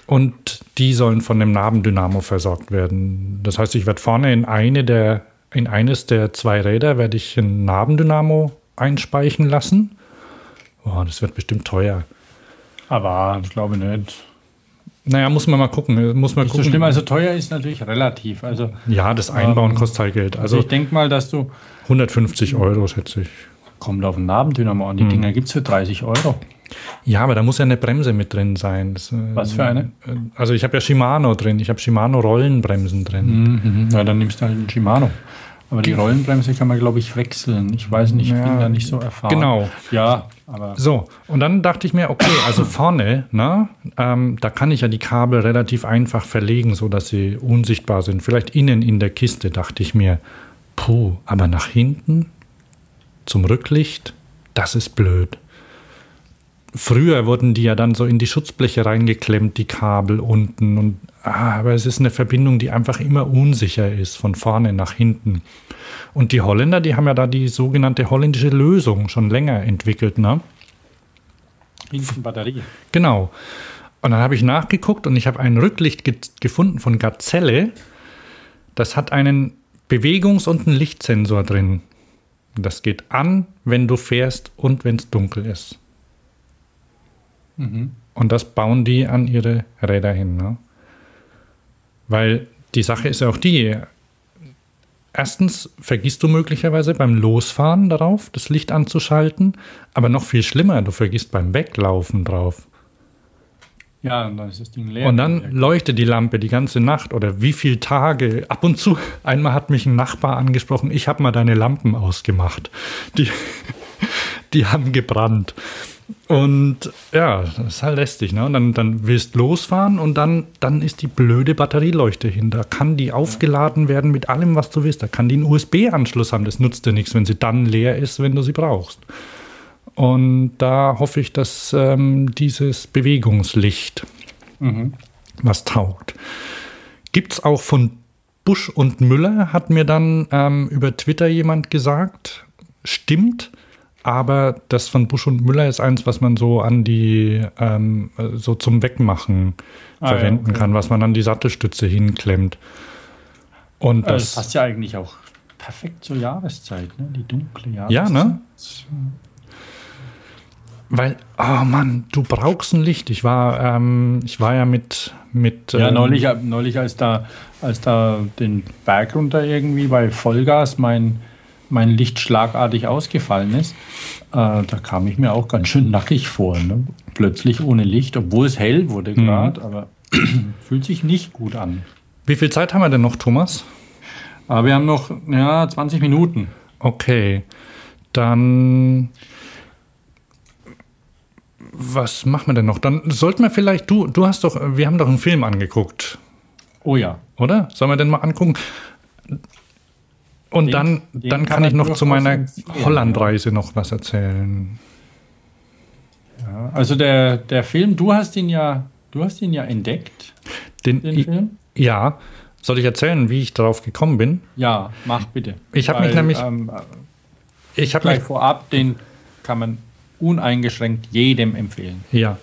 Und die sollen von dem Nabendynamo versorgt werden. Das heißt, ich werde vorne in eine der, in eines der zwei Räder werde ich ein Nabendynamo einspeichen lassen. Boah, das wird bestimmt teuer. Aber ich glaube nicht. Naja, muss man mal gucken. Muss man nicht gucken. so schlimm, also teuer ist natürlich relativ. Also, ja, das Einbauen ähm, kostet halt Geld. Also, also ich denke mal, dass du. 150 Euro, schätze ich. Kommt auf den Nabendynamo an. Die hm. Dinger gibt es für 30 Euro. Ja, aber da muss ja eine Bremse mit drin sein. Das, äh, Was für eine? Äh, also ich habe ja Shimano drin. Ich habe Shimano Rollenbremsen drin. Mhm. Ja, dann nimmst du halt einen Shimano. Aber die Rollenbremse kann man, glaube ich, wechseln. Ich weiß nicht, ich ja, bin da nicht so erfahren. Genau. Ja, aber. So, und dann dachte ich mir, okay, also vorne, na, ähm, da kann ich ja die Kabel relativ einfach verlegen, sodass sie unsichtbar sind. Vielleicht innen in der Kiste, dachte ich mir. Puh, aber nach hinten zum Rücklicht, das ist blöd. Früher wurden die ja dann so in die Schutzbleche reingeklemmt, die Kabel unten. Und, ah, aber es ist eine Verbindung, die einfach immer unsicher ist, von vorne nach hinten. Und die Holländer, die haben ja da die sogenannte holländische Lösung schon länger entwickelt, ne? Hinten Batterie. Genau. Und dann habe ich nachgeguckt und ich habe ein Rücklicht ge gefunden von Gazelle. Das hat einen Bewegungs- und einen Lichtsensor drin. Das geht an, wenn du fährst und wenn es dunkel ist. Mhm. Und das bauen die an ihre Räder hin. Ne? Weil die Sache ist ja auch die, erstens vergisst du möglicherweise beim Losfahren darauf, das Licht anzuschalten, aber noch viel schlimmer, du vergisst beim Weglaufen drauf. Ja, und dann ist das Ding leer. Und dann leuchtet die Lampe die ganze Nacht oder wie viele Tage. Ab und zu, einmal hat mich ein Nachbar angesprochen, ich habe mal deine Lampen ausgemacht. Die, die haben gebrannt. Und ja, das ist halt lästig, ne? Und dann, dann willst losfahren und dann, dann ist die blöde Batterieleuchte hin. Da kann die aufgeladen werden mit allem, was du willst. Da kann die einen USB-Anschluss haben. Das nutzt dir nichts, wenn sie dann leer ist, wenn du sie brauchst. Und da hoffe ich, dass ähm, dieses Bewegungslicht mhm. was taugt. Gibt es auch von Busch und Müller, hat mir dann ähm, über Twitter jemand gesagt. Stimmt aber das von Busch und Müller ist eins, was man so an die, ähm, so zum Wegmachen ah, verwenden ja, okay. kann, was man an die Sattelstütze hinklemmt. Und also das, das passt ja eigentlich auch perfekt zur Jahreszeit, ne? die dunkle Jahreszeit. Ja, ne? Weil, oh Mann, du brauchst ein Licht. Ich war, ähm, ich war ja mit, mit. Ja, ähm, neulich, neulich, als da, als da den Berg runter irgendwie bei Vollgas mein mein Licht schlagartig ausgefallen ist, äh, da kam ich mir auch ganz schön nackig vor. Ne? Plötzlich ohne Licht, obwohl es hell wurde gerade, mhm. aber fühlt sich nicht gut an. Wie viel Zeit haben wir denn noch, Thomas? Aber ah, wir haben noch ja, 20 Minuten. Okay, dann was machen wir denn noch? Dann sollten wir vielleicht, du, du hast doch, wir haben doch einen Film angeguckt. Oh ja. Oder? Sollen wir den mal angucken? Und den, dann, den dann kann, kann ich noch zu meiner Hollandreise noch was erzählen. Ja, also der, der Film, du hast ihn ja, du hast ihn ja entdeckt. Den, den Film? Ja. Soll ich erzählen, wie ich darauf gekommen bin? Ja, mach bitte. Ich habe mich nämlich. Ähm, ich habe mich vorab, den kann man uneingeschränkt jedem empfehlen. Ja.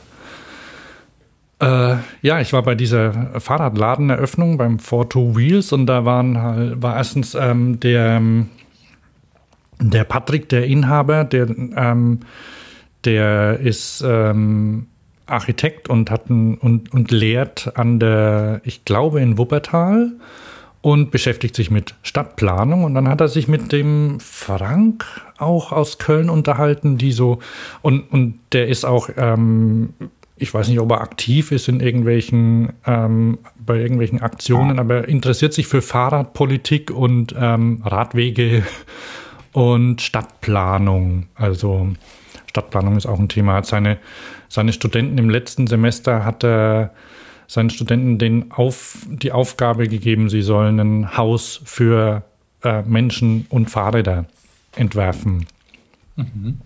Äh, ja, ich war bei dieser Fahrradladeneröffnung beim For Two Wheels und da waren halt, war erstens ähm, der, ähm, der Patrick, der Inhaber, der, ähm, der ist ähm, Architekt und hat ein, und, und lehrt an der, ich glaube, in Wuppertal und beschäftigt sich mit Stadtplanung. Und dann hat er sich mit dem Frank auch aus Köln unterhalten, die so, und, und der ist auch, ähm, ich weiß nicht, ob er aktiv ist in irgendwelchen, ähm, bei irgendwelchen Aktionen, aber interessiert sich für Fahrradpolitik und ähm, Radwege und Stadtplanung. Also Stadtplanung ist auch ein Thema. Hat seine, seine Studenten im letzten Semester hat er seinen Studenten den auf, die Aufgabe gegeben, sie sollen ein Haus für äh, Menschen und Fahrräder entwerfen. Mhm.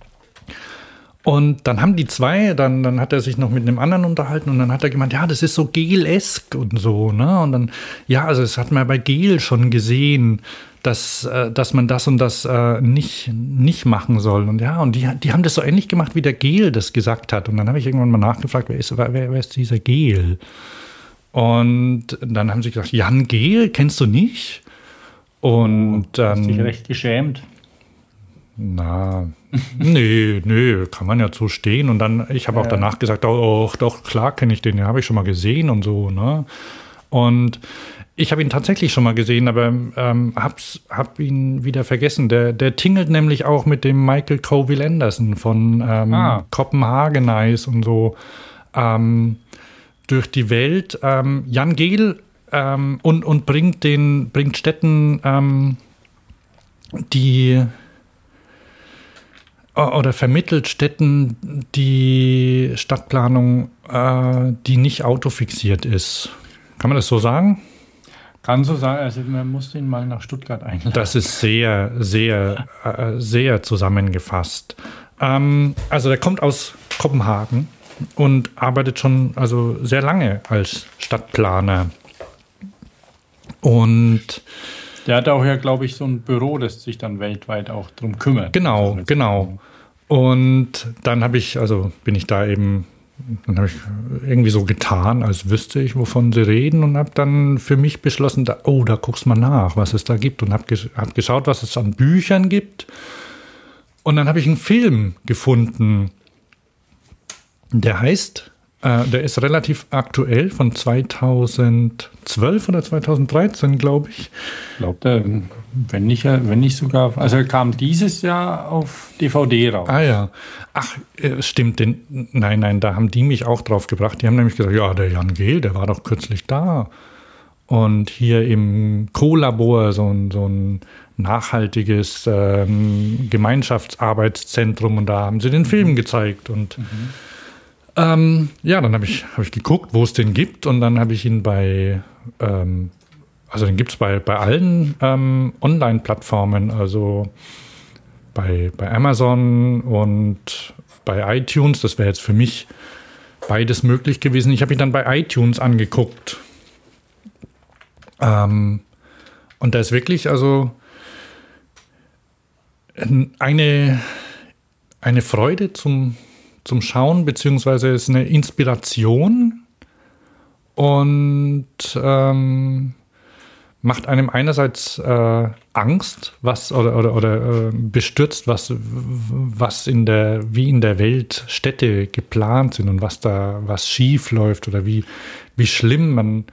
Und dann haben die zwei, dann, dann hat er sich noch mit einem anderen unterhalten und dann hat er gemeint, ja, das ist so Gel-esk und so, ne? Und dann, ja, also das hat man bei Gel schon gesehen, dass, äh, dass man das und das äh, nicht, nicht machen soll. Und ja, und die, die haben das so ähnlich gemacht, wie der Gel das gesagt hat. Und dann habe ich irgendwann mal nachgefragt, wer ist, wer, wer ist dieser Gel? Und dann haben sie gesagt, Jan Gel, kennst du nicht? Und dann. Hast dich recht geschämt. Na, nee, nee, kann man ja so stehen. Und dann, ich habe ja. auch danach gesagt, oh, doch, klar kenne ich den, den habe ich schon mal gesehen und so, ne? Und ich habe ihn tatsächlich schon mal gesehen, aber ähm, hab's, hab ihn wieder vergessen. Der, der tingelt nämlich auch mit dem Michael Coville Anderson von ähm, ah. Copenhagen Eyes und so ähm, durch die Welt. Ähm, Jan Gehl ähm, und, und bringt den, bringt Städten ähm, die oder vermittelt Städten die Stadtplanung, äh, die nicht autofixiert ist. Kann man das so sagen? Kann so sein, also man muss ihn mal nach Stuttgart einladen. Das ist sehr, sehr, äh, sehr zusammengefasst. Ähm, also der kommt aus Kopenhagen und arbeitet schon also sehr lange als Stadtplaner. Und der hat auch ja, glaube ich, so ein Büro, das sich dann weltweit auch drum kümmert. Genau, also genau. Und dann habe ich, also bin ich da eben, dann habe ich irgendwie so getan, als wüsste ich, wovon sie reden und habe dann für mich beschlossen, da, oh, da guckst mal nach, was es da gibt und habe hab geschaut, was es an Büchern gibt. Und dann habe ich einen Film gefunden, der heißt äh, der ist relativ aktuell, von 2012 oder 2013, glaube ich. Ich glaube, wenn nicht, wenn nicht sogar, also er kam dieses Jahr auf DVD raus. Ah ja. Ach, äh, stimmt. Den, nein, nein, da haben die mich auch drauf gebracht. Die haben nämlich gesagt, ja, der Jan Gehl, der war doch kürzlich da. Und hier im Co-Labor, so ein, so ein nachhaltiges ähm, Gemeinschaftsarbeitszentrum, und da haben sie den Film gezeigt. Und mhm ähm, ja, dann habe ich, hab ich geguckt, wo es den gibt und dann habe ich ihn bei, ähm, also den gibt es bei, bei allen ähm, Online-Plattformen, also bei, bei Amazon und bei iTunes. Das wäre jetzt für mich beides möglich gewesen. Ich habe ihn dann bei iTunes angeguckt. Ähm, und da ist wirklich also eine, eine Freude zum, zum Schauen, beziehungsweise ist eine Inspiration und ähm, macht einem einerseits äh, Angst, was oder, oder, oder äh, bestürzt, was, was in der, wie in der Welt Städte geplant sind und was da, was schief läuft oder wie, wie schlimm man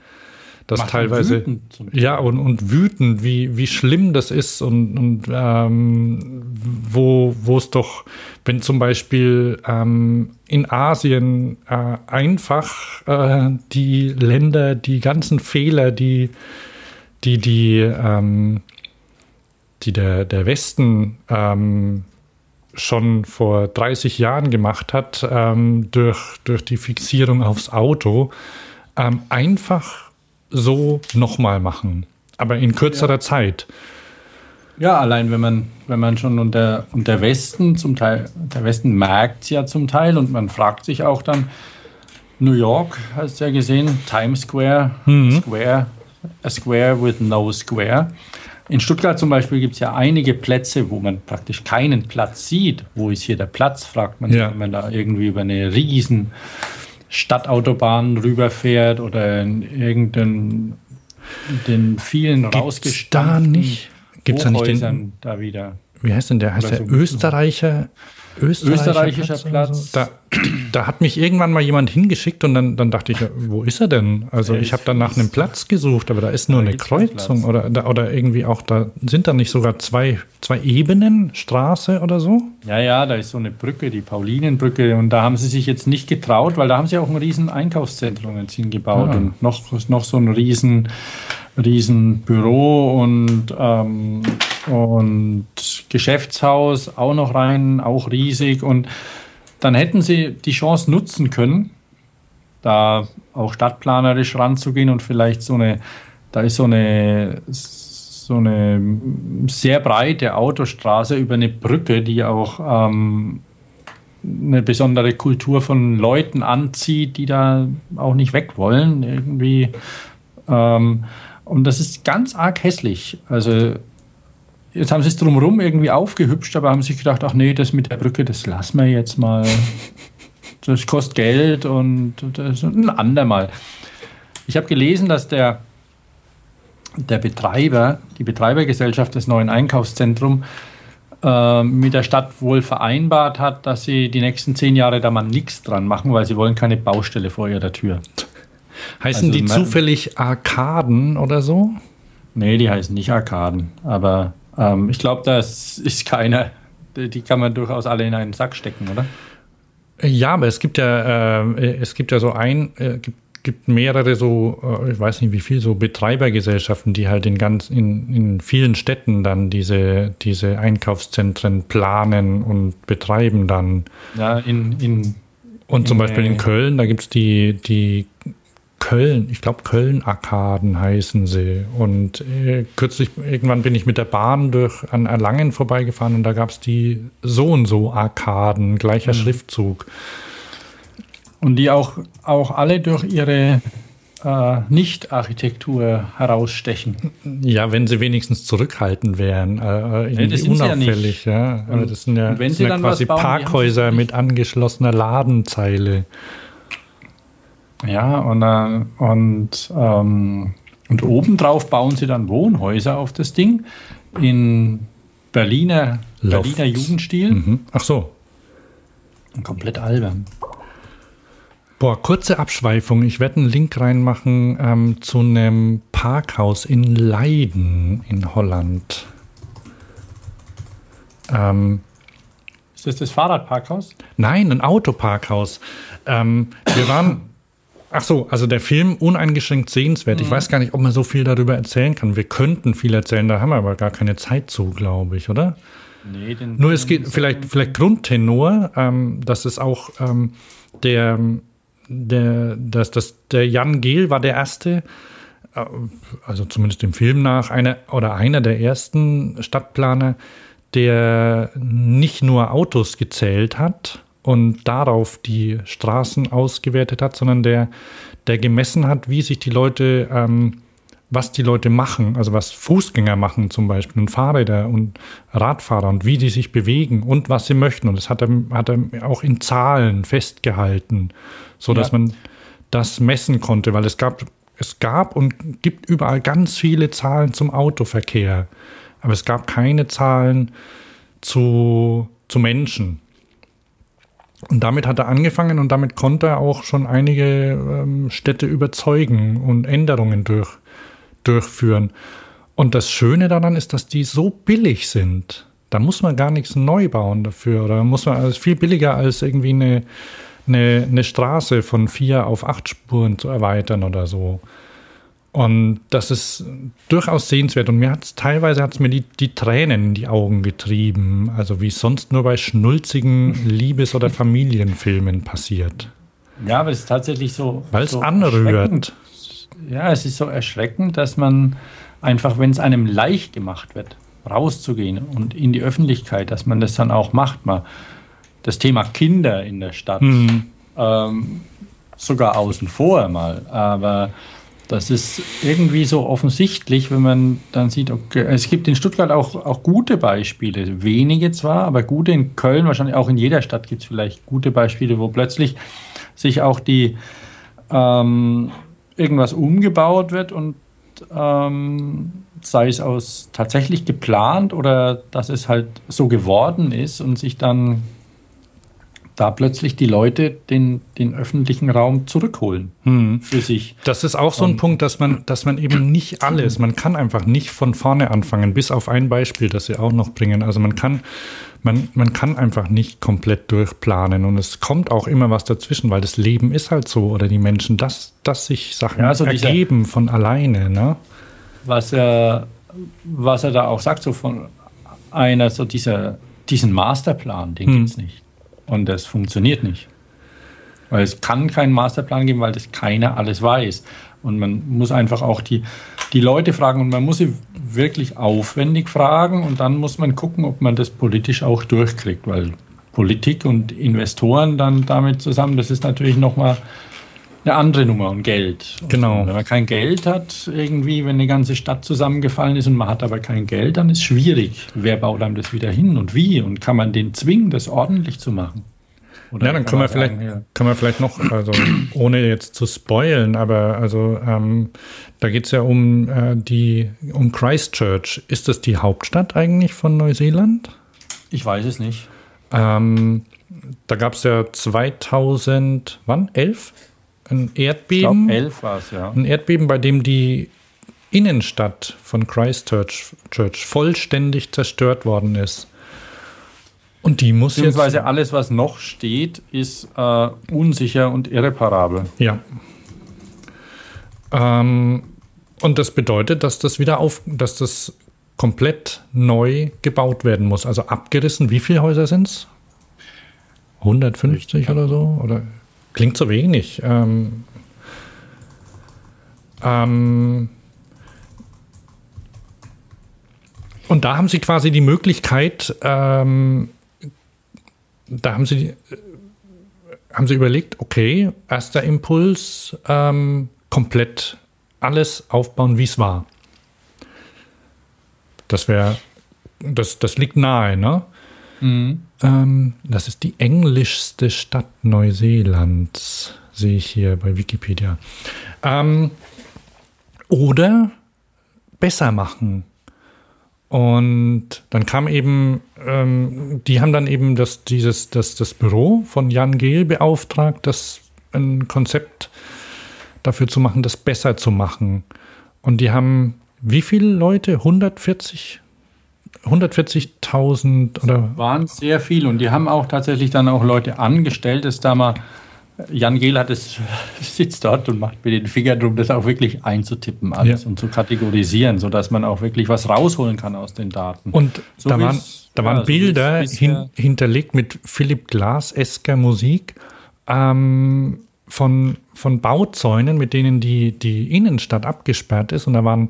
das Macht teilweise ja und, und wütend, wie, wie schlimm das ist und, und ähm, wo, wo es doch, wenn zum Beispiel ähm, in Asien äh, einfach äh, die Länder, die ganzen Fehler, die die, die, ähm, die der, der Westen ähm, schon vor 30 Jahren gemacht hat, ähm, durch, durch die Fixierung aufs Auto, ähm, einfach so nochmal machen, aber in kürzerer ja. Zeit. Ja, allein wenn man, wenn man schon unter, unter Westen zum Teil, der Westen merkt es ja zum Teil und man fragt sich auch dann, New York, hast du ja gesehen, Times Square, mhm. Square, a Square with no Square. In Stuttgart zum Beispiel gibt es ja einige Plätze, wo man praktisch keinen Platz sieht. Wo ist hier der Platz, fragt man, Ja. wenn man da irgendwie über eine riesen Stadtautobahn rüberfährt oder in irgendeinen den vielen Gibt's da nicht? Gibt's da nicht den, da wieder. wie heißt denn der? Heißt Oder der so- Österreicher? Österreichischer Platz. So? Da, da hat mich irgendwann mal jemand hingeschickt und dann, dann dachte ich, ja, wo ist er denn? Also ich habe dann nach einem Platz gesucht, aber da ist nur Da eine Kreuzung oder, oder irgendwie auch, da sind da nicht sogar zwei, zwei Ebenen, Straße oder so? Ja, ja, da ist so eine Brücke, die Paulinenbrücke, und da haben sie sich jetzt nicht getraut, weil da haben sie auch ein riesen Einkaufszentrum jetzt hingebaut Ah. und noch, noch so ein riesen, riesen Büro und, ähm, und Geschäftshaus auch noch rein, auch riesig. Und dann hätten sie die Chance nutzen können, da auch stadtplanerisch ranzugehen und vielleicht so eine, da ist so eine, so eine sehr breite Autostraße über eine Brücke, die auch ähm, eine besondere Kultur von Leuten anzieht, die da auch nicht weg wollen irgendwie. Ähm, und das ist ganz arg hässlich. Also jetzt haben sie es drumherum irgendwie aufgehübscht, aber haben sich gedacht, ach nee, das mit der Brücke, das lassen wir jetzt mal. Das kostet Geld und das ein andermal. Ich habe gelesen, dass der, der Betreiber, die Betreibergesellschaft des neuen Einkaufszentrums, äh, mit der Stadt wohl vereinbart hat, dass sie die nächsten zehn Jahre da mal nichts dran machen, weil sie wollen keine Baustelle vor ihrer Tür. Heißen Also die zufällig Arkaden oder so? Nee, die heißen nicht Arkaden, aber ähm, ich glaube, das ist keiner. Die kann man durchaus alle in einen Sack stecken, oder? Ja, aber es gibt ja, äh, es gibt ja so ein, äh, gibt, gibt mehrere so, äh, ich weiß nicht wie viel, so Betreibergesellschaften, die halt in ganz, in, in vielen Städten dann diese, diese Einkaufszentren planen und betreiben dann. Ja, in, in Und zum Beispiel in Köln, da gibt's die, die Köln, ich glaube Köln-Arkaden heißen sie. Und äh, kürzlich, irgendwann bin ich mit der Bahn durch an Erlangen vorbeigefahren und da gab's die so und so Arkaden, gleicher Schriftzug. Und die auch, auch alle durch ihre äh, Nicht-Architektur herausstechen. Ja, wenn sie wenigstens zurückhaltend wären, äh, das sie ja nicht. unauffällig, ja. Aber Und- das sind ja, und wenn das sie ja dann quasi bauen, Parkhäuser mit angeschlossener Ladenzeile. Ja, und, äh, und, ähm, und obendrauf bauen sie dann Wohnhäuser auf das Ding in Berliner. Berliner Jugendstil. Mhm. Ach so. Komplett albern. Boah, kurze Abschweifung. Ich werde einen Link reinmachen ähm, zu einem Parkhaus in Leiden in Holland. Ähm, Ist das das Fahrradparkhaus? nein, ein Autoparkhaus. Ähm, wir waren. Ach so, also der Film uneingeschränkt sehenswert. Ich weiß gar nicht, ob man so viel darüber erzählen kann. Wir könnten viel erzählen, da haben wir aber gar keine Zeit zu, glaube ich, oder? Nee, den, Nur es geht vielleicht, vielleicht Grundtenor, ähm, dass es auch ähm, der, der, dass das, der Jan Gehl war der erste, äh, also zumindest dem Film nach, einer oder einer der ersten Stadtplaner, der nicht nur Autos gezählt hat und darauf die Straßen ausgewertet hat, sondern der, der gemessen hat, wie sich die Leute ähm, was die Leute machen, also was Fußgänger machen zum Beispiel und Fahrräder und Radfahrer und wie die sich bewegen und was sie möchten. Und das hat er, hat er auch in Zahlen festgehalten, so dass Ja. man das messen konnte, weil es gab, es gab und gibt überall ganz viele Zahlen zum Autoverkehr, aber es gab keine Zahlen zu, zu Menschen. Und damit hat er angefangen und damit konnte er auch schon einige ähm, Städte überzeugen und Änderungen durch, durchführen. Und das Schöne daran ist, dass die so billig sind. Da muss man gar nichts neu bauen dafür. Oder muss man, also viel billiger als irgendwie eine, eine, eine Straße von vier auf acht Spuren zu erweitern oder so. Und das ist durchaus sehenswert. Und mir hat's teilweise hat's mir die, die Tränen in die Augen getrieben. Also wie es sonst nur bei schnulzigen Liebes- oder Familienfilmen passiert. Ja, aber es ist tatsächlich so. Weil es so anrührt. Ja, es ist so erschreckend, dass man einfach, wenn es einem leicht gemacht wird, rauszugehen und in die Öffentlichkeit, dass man das dann auch macht. Mal das Thema Kinder in der Stadt, Mhm. ähm, sogar außen vor mal, aber Das ist irgendwie so offensichtlich, wenn man dann sieht, okay, es gibt in Stuttgart auch, auch gute Beispiele, wenige zwar, aber gute in Köln, wahrscheinlich auch in jeder Stadt gibt es vielleicht gute Beispiele, wo plötzlich sich auch die ähm, irgendwas umgebaut wird und ähm, sei es aus tatsächlich geplant oder dass es halt so geworden ist und sich dann da plötzlich die Leute den, den öffentlichen Raum zurückholen Hm. für sich. Das ist auch so ein Und- Punkt, dass man, dass man eben nicht alles, man kann einfach nicht von vorne anfangen, bis auf ein Beispiel, das sie auch noch bringen. Also man kann, man, man kann einfach nicht komplett durchplanen und es kommt auch immer was dazwischen, weil das Leben ist halt so oder die Menschen, dass, dass sich Sachen Ja, so dieser- ergeben von alleine. Ne? was er, was er da auch sagt, so von einer, so dieser, diesen Masterplan, den Hm. gibt's nicht. Und das funktioniert nicht. Weil es kann keinen Masterplan geben, weil das keiner alles weiß. Und man muss einfach auch die, die Leute fragen und man muss sie wirklich aufwendig fragen und dann muss man gucken, ob man das politisch auch durchkriegt, weil Politik und Investoren dann damit zusammen, das ist natürlich nochmal eine andere Nummer und Geld. Und Genau. Wenn man kein Geld hat, irgendwie, wenn eine ganze Stadt zusammengefallen ist und man hat aber kein Geld, dann ist schwierig. Wer baut einem das wieder hin und wie? Und kann man den zwingen, das ordentlich zu machen? Oder Ja, dann können wir vielleicht, ja, können wir vielleicht noch, also ohne jetzt zu spoilen, aber also ähm, da geht es ja um äh, die um Christchurch. Ist das die Hauptstadt eigentlich von Neuseeland? ich weiß es nicht. Ähm, da gab es ja 2000, wann? 11? Ein Erdbeben. elf war es, ja. Ein Erdbeben, bei dem die Innenstadt von Christchurch Church vollständig zerstört worden ist. Und die muss jetzt. Beziehungsweise alles, was noch steht, ist äh, unsicher und irreparabel. Ja. Ähm, und das bedeutet, dass das wieder auf, dass das komplett neu gebaut werden muss. Also abgerissen. Wie viele Häuser sind es? 150 oder so? Oder klingt so wenig. Ähm, ähm, und da haben sie quasi die Möglichkeit, ähm, da haben sie, haben sie überlegt, okay, erster Impuls, ähm, komplett alles aufbauen, wie es war. Das wäre, das, das liegt nahe, ne? Ähm, das ist die englischste Stadt Neuseelands, sehe ich hier bei Wikipedia. Ähm, oder besser machen. Und dann kam eben, ähm, die haben dann eben das, dieses, das, das Büro von Jan Gehl beauftragt, das ein Konzept dafür zu machen, das besser zu machen. Und die haben wie viele Leute? 140? 140.000 oder Waren sehr viel und die haben auch tatsächlich dann auch Leute angestellt, das da mal Jan Gehl hat es sitzt dort und macht mir den Finger drum, das auch wirklich einzutippen alles Ja. und zu kategorisieren, sodass man auch wirklich was rausholen kann aus den Daten. Und So da waren, da ja, waren so es Bilder bisher- hin, hinterlegt mit Philipp Glass esker Musik ähm, von, von Bauzäunen, mit denen die, die Innenstadt abgesperrt ist. Und da waren,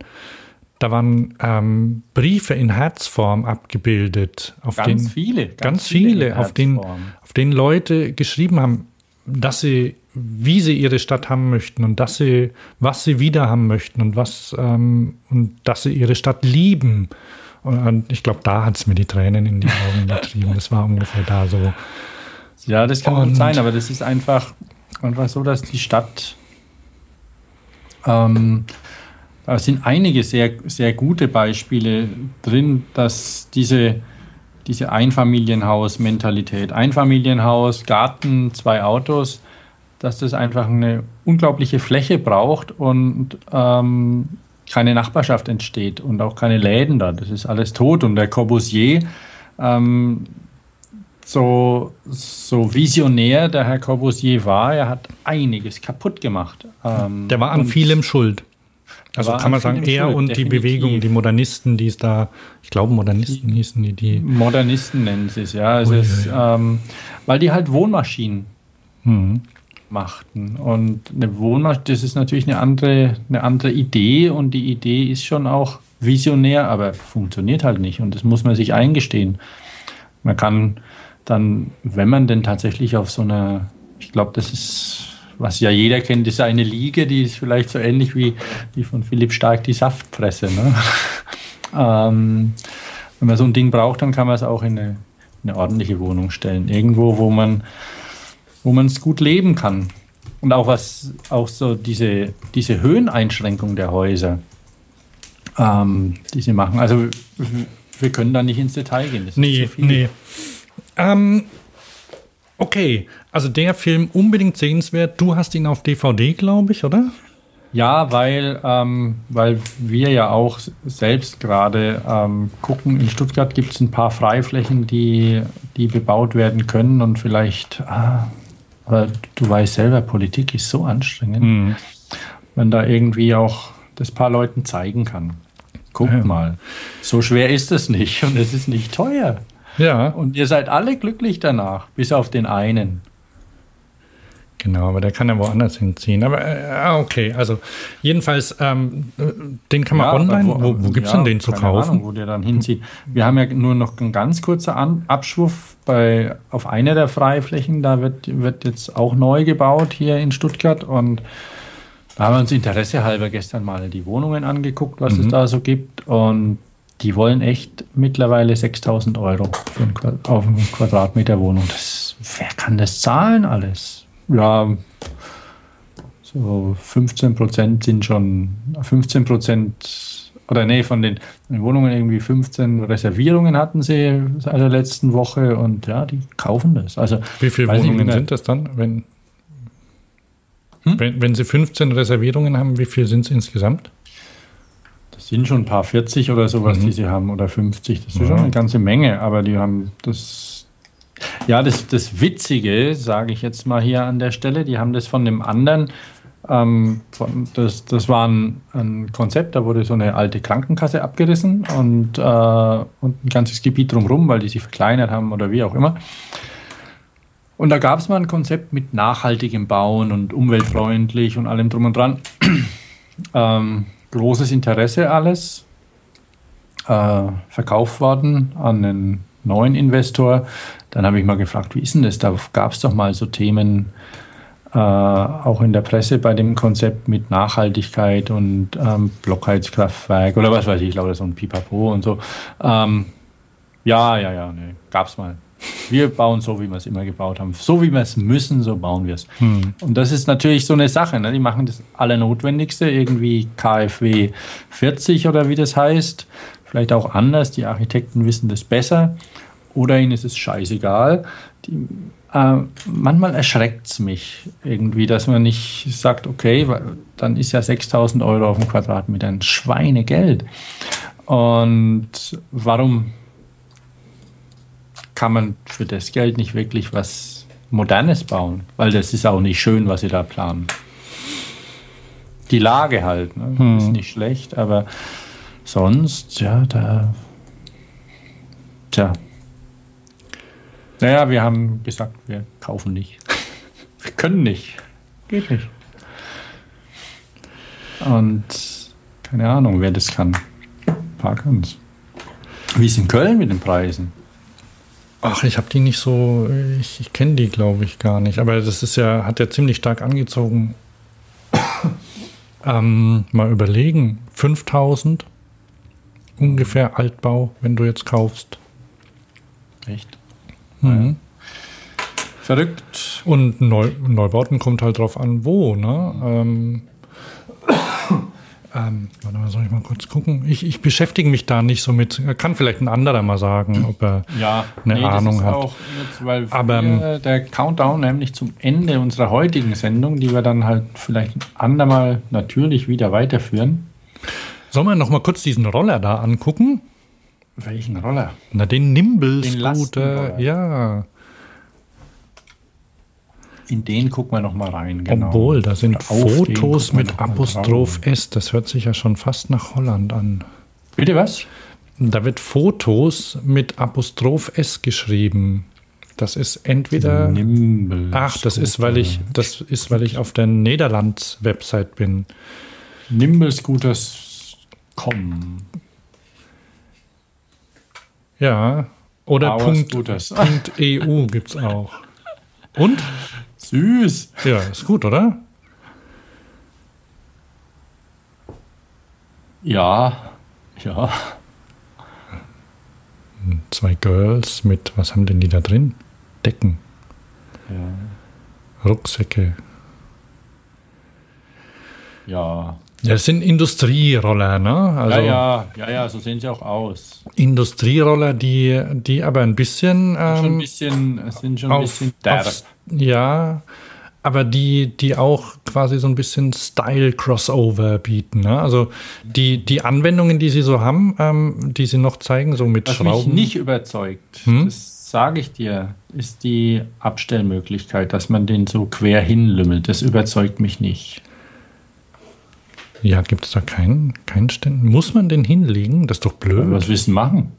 da waren ähm, Briefe in Herzform abgebildet. Auf Ganz den, viele, Ganz, ganz viele, viele auf, den, Herzform. auf denen Leute geschrieben haben, dass sie, wie sie ihre Stadt haben möchten und dass sie, was sie wieder haben möchten und was ähm, und dass sie ihre Stadt lieben. Und ich glaube, da hat es mir die Tränen in die Augen getrieben. Das war ungefähr da so. Ja, das kann Und- gut sein, aber das ist einfach, einfach so, dass die Stadt, ähm, da sind einige sehr, sehr gute Beispiele drin, dass diese, diese Einfamilienhaus-Mentalität, Einfamilienhaus, Garten, zwei Autos, dass das einfach eine unglaubliche Fläche braucht und ähm, keine Nachbarschaft entsteht und auch keine Läden da. Das ist alles tot. Und der Corbusier, ähm, so, so visionär der Herr Corbusier war, er hat einiges kaputt gemacht. Ähm, Der war an vielem schuld. Also kann an man sagen, er und die definitiv. Bewegung, die Modernisten, die es da, ich glaube, Modernisten hießen die, die. Modernisten nennen sie es, ja. Es Ui, ist, ui, ähm, weil die halt Wohnmaschinen Hm. machten. Und eine Wohnmaschine, das ist natürlich eine andere, eine andere Idee und die Idee ist schon auch visionär, aber funktioniert halt nicht und das muss man sich eingestehen. Man kann dann, wenn man denn tatsächlich auf so einer, ich glaube, das ist was ja jeder kennt, ist eine Liege, die ist vielleicht so ähnlich wie, wie von Philipp Stark die Saftpresse. Ne? ähm, wenn man so ein Ding braucht, dann kann man es auch in eine, eine ordentliche Wohnung stellen. Irgendwo, wo man wo man es gut leben kann. Und auch was, auch so diese, diese Höheneinschränkung der Häuser, ähm, die sie machen. Also wir können da nicht ins Detail gehen. Das nee, nee. Ähm, okay, also der Film unbedingt sehenswert. Du hast ihn auf DVD, glaube ich, oder? Ja, weil, ähm, weil wir ja auch selbst gerade ähm, gucken, in Stuttgart gibt es ein paar Freiflächen, die, die bebaut werden können und vielleicht, ah, aber du weißt selber, Politik ist so anstrengend, mhm. wenn da irgendwie auch das paar Leuten zeigen kann. Guckt ja. mal, so schwer ist es nicht und es ist nicht teuer. Ja. Und ihr seid alle glücklich danach, bis auf den einen. Genau, aber der kann ja woanders hinziehen. Aber äh, okay, also jedenfalls, ähm, den kann man ja, online. Wo, wo, wo gibt es ja, denn den zu kaufen? Ahnung, wo der dann hinzieht. Wir haben ja nur noch einen ganz kurzer An Abschwurf bei, auf einer der Freiflächen. Da wird, wird jetzt auch neu gebaut hier in Stuttgart und da haben wir uns Interesse halber gestern mal die Wohnungen angeguckt, was mhm. es da so gibt. Und die wollen echt mittlerweile 6000 Euro auf einen Quadratmeter Wohnung. Das, wer kann das zahlen alles? Ja, so 15 Prozent sind schon 15 Prozent oder nee, von den, Wohnungen irgendwie 15 Reservierungen hatten sie seit der letzten Woche und ja, die kaufen das. Also, Wie viele Wohnungen sind das dann, wenn, hm? wenn, wenn sie 15 Reservierungen haben, wie viel sind es insgesamt? Das sind schon ein paar 40 oder sowas, mhm. die sie haben oder 50. Das ist ja. schon eine ganze Menge, aber die haben das ja, das, das Witzige, sage ich jetzt mal hier an der Stelle, die haben das von dem anderen, ähm, von, das, das war ein, ein, Konzept, da wurde so eine alte Krankenkasse abgerissen und, äh, und ein ganzes Gebiet drumherum, weil die sich verkleinert haben oder wie auch immer. Und da gab es mal ein Konzept mit nachhaltigem Bauen und umweltfreundlich und allem drum und dran. ähm, großes Interesse alles. Äh, verkauft worden an einen neuen Investor. Dann habe ich mal gefragt, wie ist denn das? Da gab es doch mal so Themen, äh, auch in der Presse bei dem Konzept mit Nachhaltigkeit und ähm, Blockheizkraftwerk oder was weiß ich, lauter so ein Pipapo und so. Ähm, ja, ja, ja, nee, gab es mal. Wir bauen so, wie wir es immer gebaut haben. So wie wir es müssen, so bauen wir es. Hm. Und das ist natürlich so eine Sache. Ne? Die machen das Allernotwendigste, irgendwie KfW 40 oder wie das heißt vielleicht auch anders. Die Architekten wissen das besser oder ihnen ist es scheißegal. Die, äh, manchmal erschreckt es mich irgendwie, dass man nicht sagt, okay, dann ist ja 6000 Euro auf dem Quadratmeter ein Schweinegeld. Und warum kann man für das Geld nicht wirklich was Modernes bauen? Weil das ist auch nicht schön, was sie da planen. Die Lage halt, ne? hm. ist nicht schlecht, aber sonst, ja, da. Tja. Naja, wir haben gesagt, wir kaufen nicht. wir können nicht. Geht nicht. Und keine Ahnung, wer das kann. Parkens. Wie ist in Köln mit den Preisen? Ach, ich habe die nicht so, ich, ich kenne die, glaube ich, gar nicht. Aber das ist ja, hat ja ziemlich stark angezogen. ähm, mal überlegen, 5000 ungefähr Altbau, wenn du jetzt kaufst. Echt? Mhm. Verrückt. Und Neu Neubauten kommt halt drauf an, wo, ne? Ähm, ähm, warte mal, soll ich mal kurz gucken? Ich, ich, beschäftige mich da nicht so mit. Kann vielleicht ein anderer mal sagen, ob er ja, eine nee, Ahnung hat. Jetzt, weil Aber wir, der Countdown nämlich zum Ende unserer heutigen Sendung, die wir dann halt vielleicht ein andermal natürlich wieder weiterführen. Sollen wir noch mal kurz diesen Roller da angucken? Welchen Roller? Na, den Nimble-Scooter, ja. In den gucken wir noch mal rein. Genau. Obwohl, da sind Fotos mit Apostroph S. Das hört sich ja schon fast nach Holland an. Bitte was? Da wird Fotos mit Apostroph S geschrieben. Das ist entweder. Nimble Ach, das ist, weil ich, das ist, weil ich auf der Niederlands-Website bin. Nimble Scooters Com. Ja, oder Punkt, Punkt EU gibt es auch. Und? Süß. Ja, ist gut, oder? Ja, ja. Zwei Girls mit, was haben denn die da drin? Decken, Ja. Rucksäcke. Ja. Ja, das sind Industrieroller, ne? Also ja, ja, ja, ja, so sehen sie auch aus. Industrieroller, die, die aber ein bisschen, schon ein ähm, bisschen, sind schon ein auf, bisschen derb. auf, ja, aber die, die auch quasi so ein bisschen Style-Crossover bieten. Ne? Also die, die Anwendungen, die sie so haben, ähm, die sie noch zeigen, so mit Was mich Schrauben. nicht überzeugt, Hm? das sage ich dir, ist die Abstellmöglichkeit, dass man den so quer hinlümmelt. Das überzeugt mich nicht. Ja, gibt es da keinen keinen Ständ? Muss man den hinlegen? Das ist doch blöd. Was willst du machen?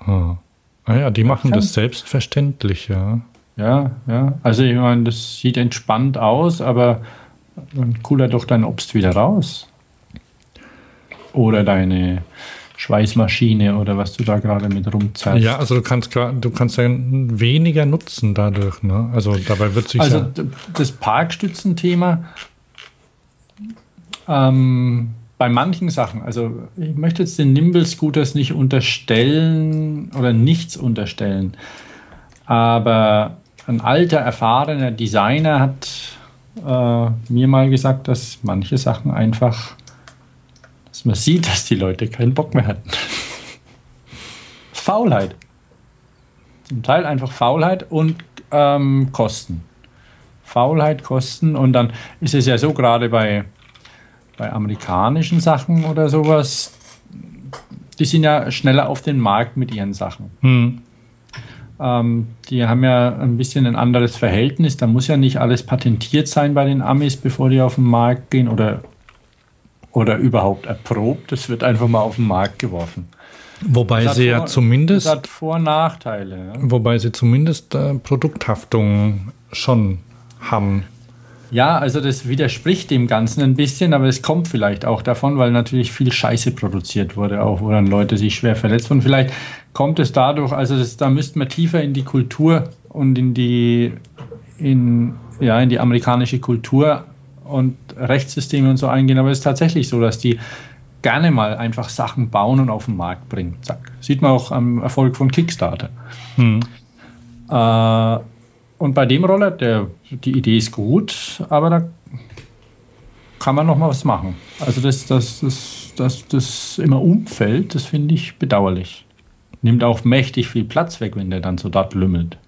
Ah. Ah ja, die machen das selbstverständlich, ja. Ja, ja. Also ich meine, das sieht entspannt aus, aber dann cooler doch dein Obst wieder raus. Oder deine Schweißmaschine oder was du da gerade mit rumzerrst. Ja, also du kannst du kannst ja weniger nutzen dadurch, ne? Also dabei wird sich Also ja, das Parkstützenthema ähm, bei manchen Sachen, also ich möchte jetzt den Nimble Scooters nicht unterstellen oder nichts unterstellen, aber ein alter, erfahrener Designer hat äh, mir mal gesagt, dass manche Sachen einfach, dass man sieht, dass die Leute keinen Bock mehr hatten. Faulheit. Zum Teil einfach Faulheit und ähm, Kosten. Faulheit, Kosten und dann ist es ja so, gerade bei, bei amerikanischen Sachen oder sowas, die sind ja schneller auf den Markt mit ihren Sachen. hm, Ähm, die haben ja ein bisschen ein anderes Verhältnis. Da muss ja nicht alles patentiert sein bei den Amis, bevor die auf den Markt gehen oder, oder überhaupt erprobt. Das wird einfach mal auf den Markt geworfen. wobei Das sie ja Vor- zumindest Das hat Vor- und Nachteile. Ja. wobei sie zumindest äh, Produkthaftung schon haben. Ja, also das widerspricht dem Ganzen ein bisschen, aber es kommt vielleicht auch davon, weil natürlich viel Scheiße produziert wurde, auch wo dann Leute sich schwer verletzt wurden. Vielleicht kommt es dadurch, also das, da müsste man tiefer in die Kultur und in die, in, ja, in die amerikanische Kultur und Rechtssysteme und so eingehen. Aber es ist tatsächlich so, dass die gerne mal einfach Sachen bauen und auf den Markt bringen. Zack. Sieht man auch am Erfolg von Kickstarter. Hm. Äh, und bei dem Roller, der, die Idee ist gut, aber da kann man noch mal was machen. Also das, das, das, das, das immer umfällt, das finde ich bedauerlich. Nimmt auch mächtig viel Platz weg, wenn der dann so dort lümmelt.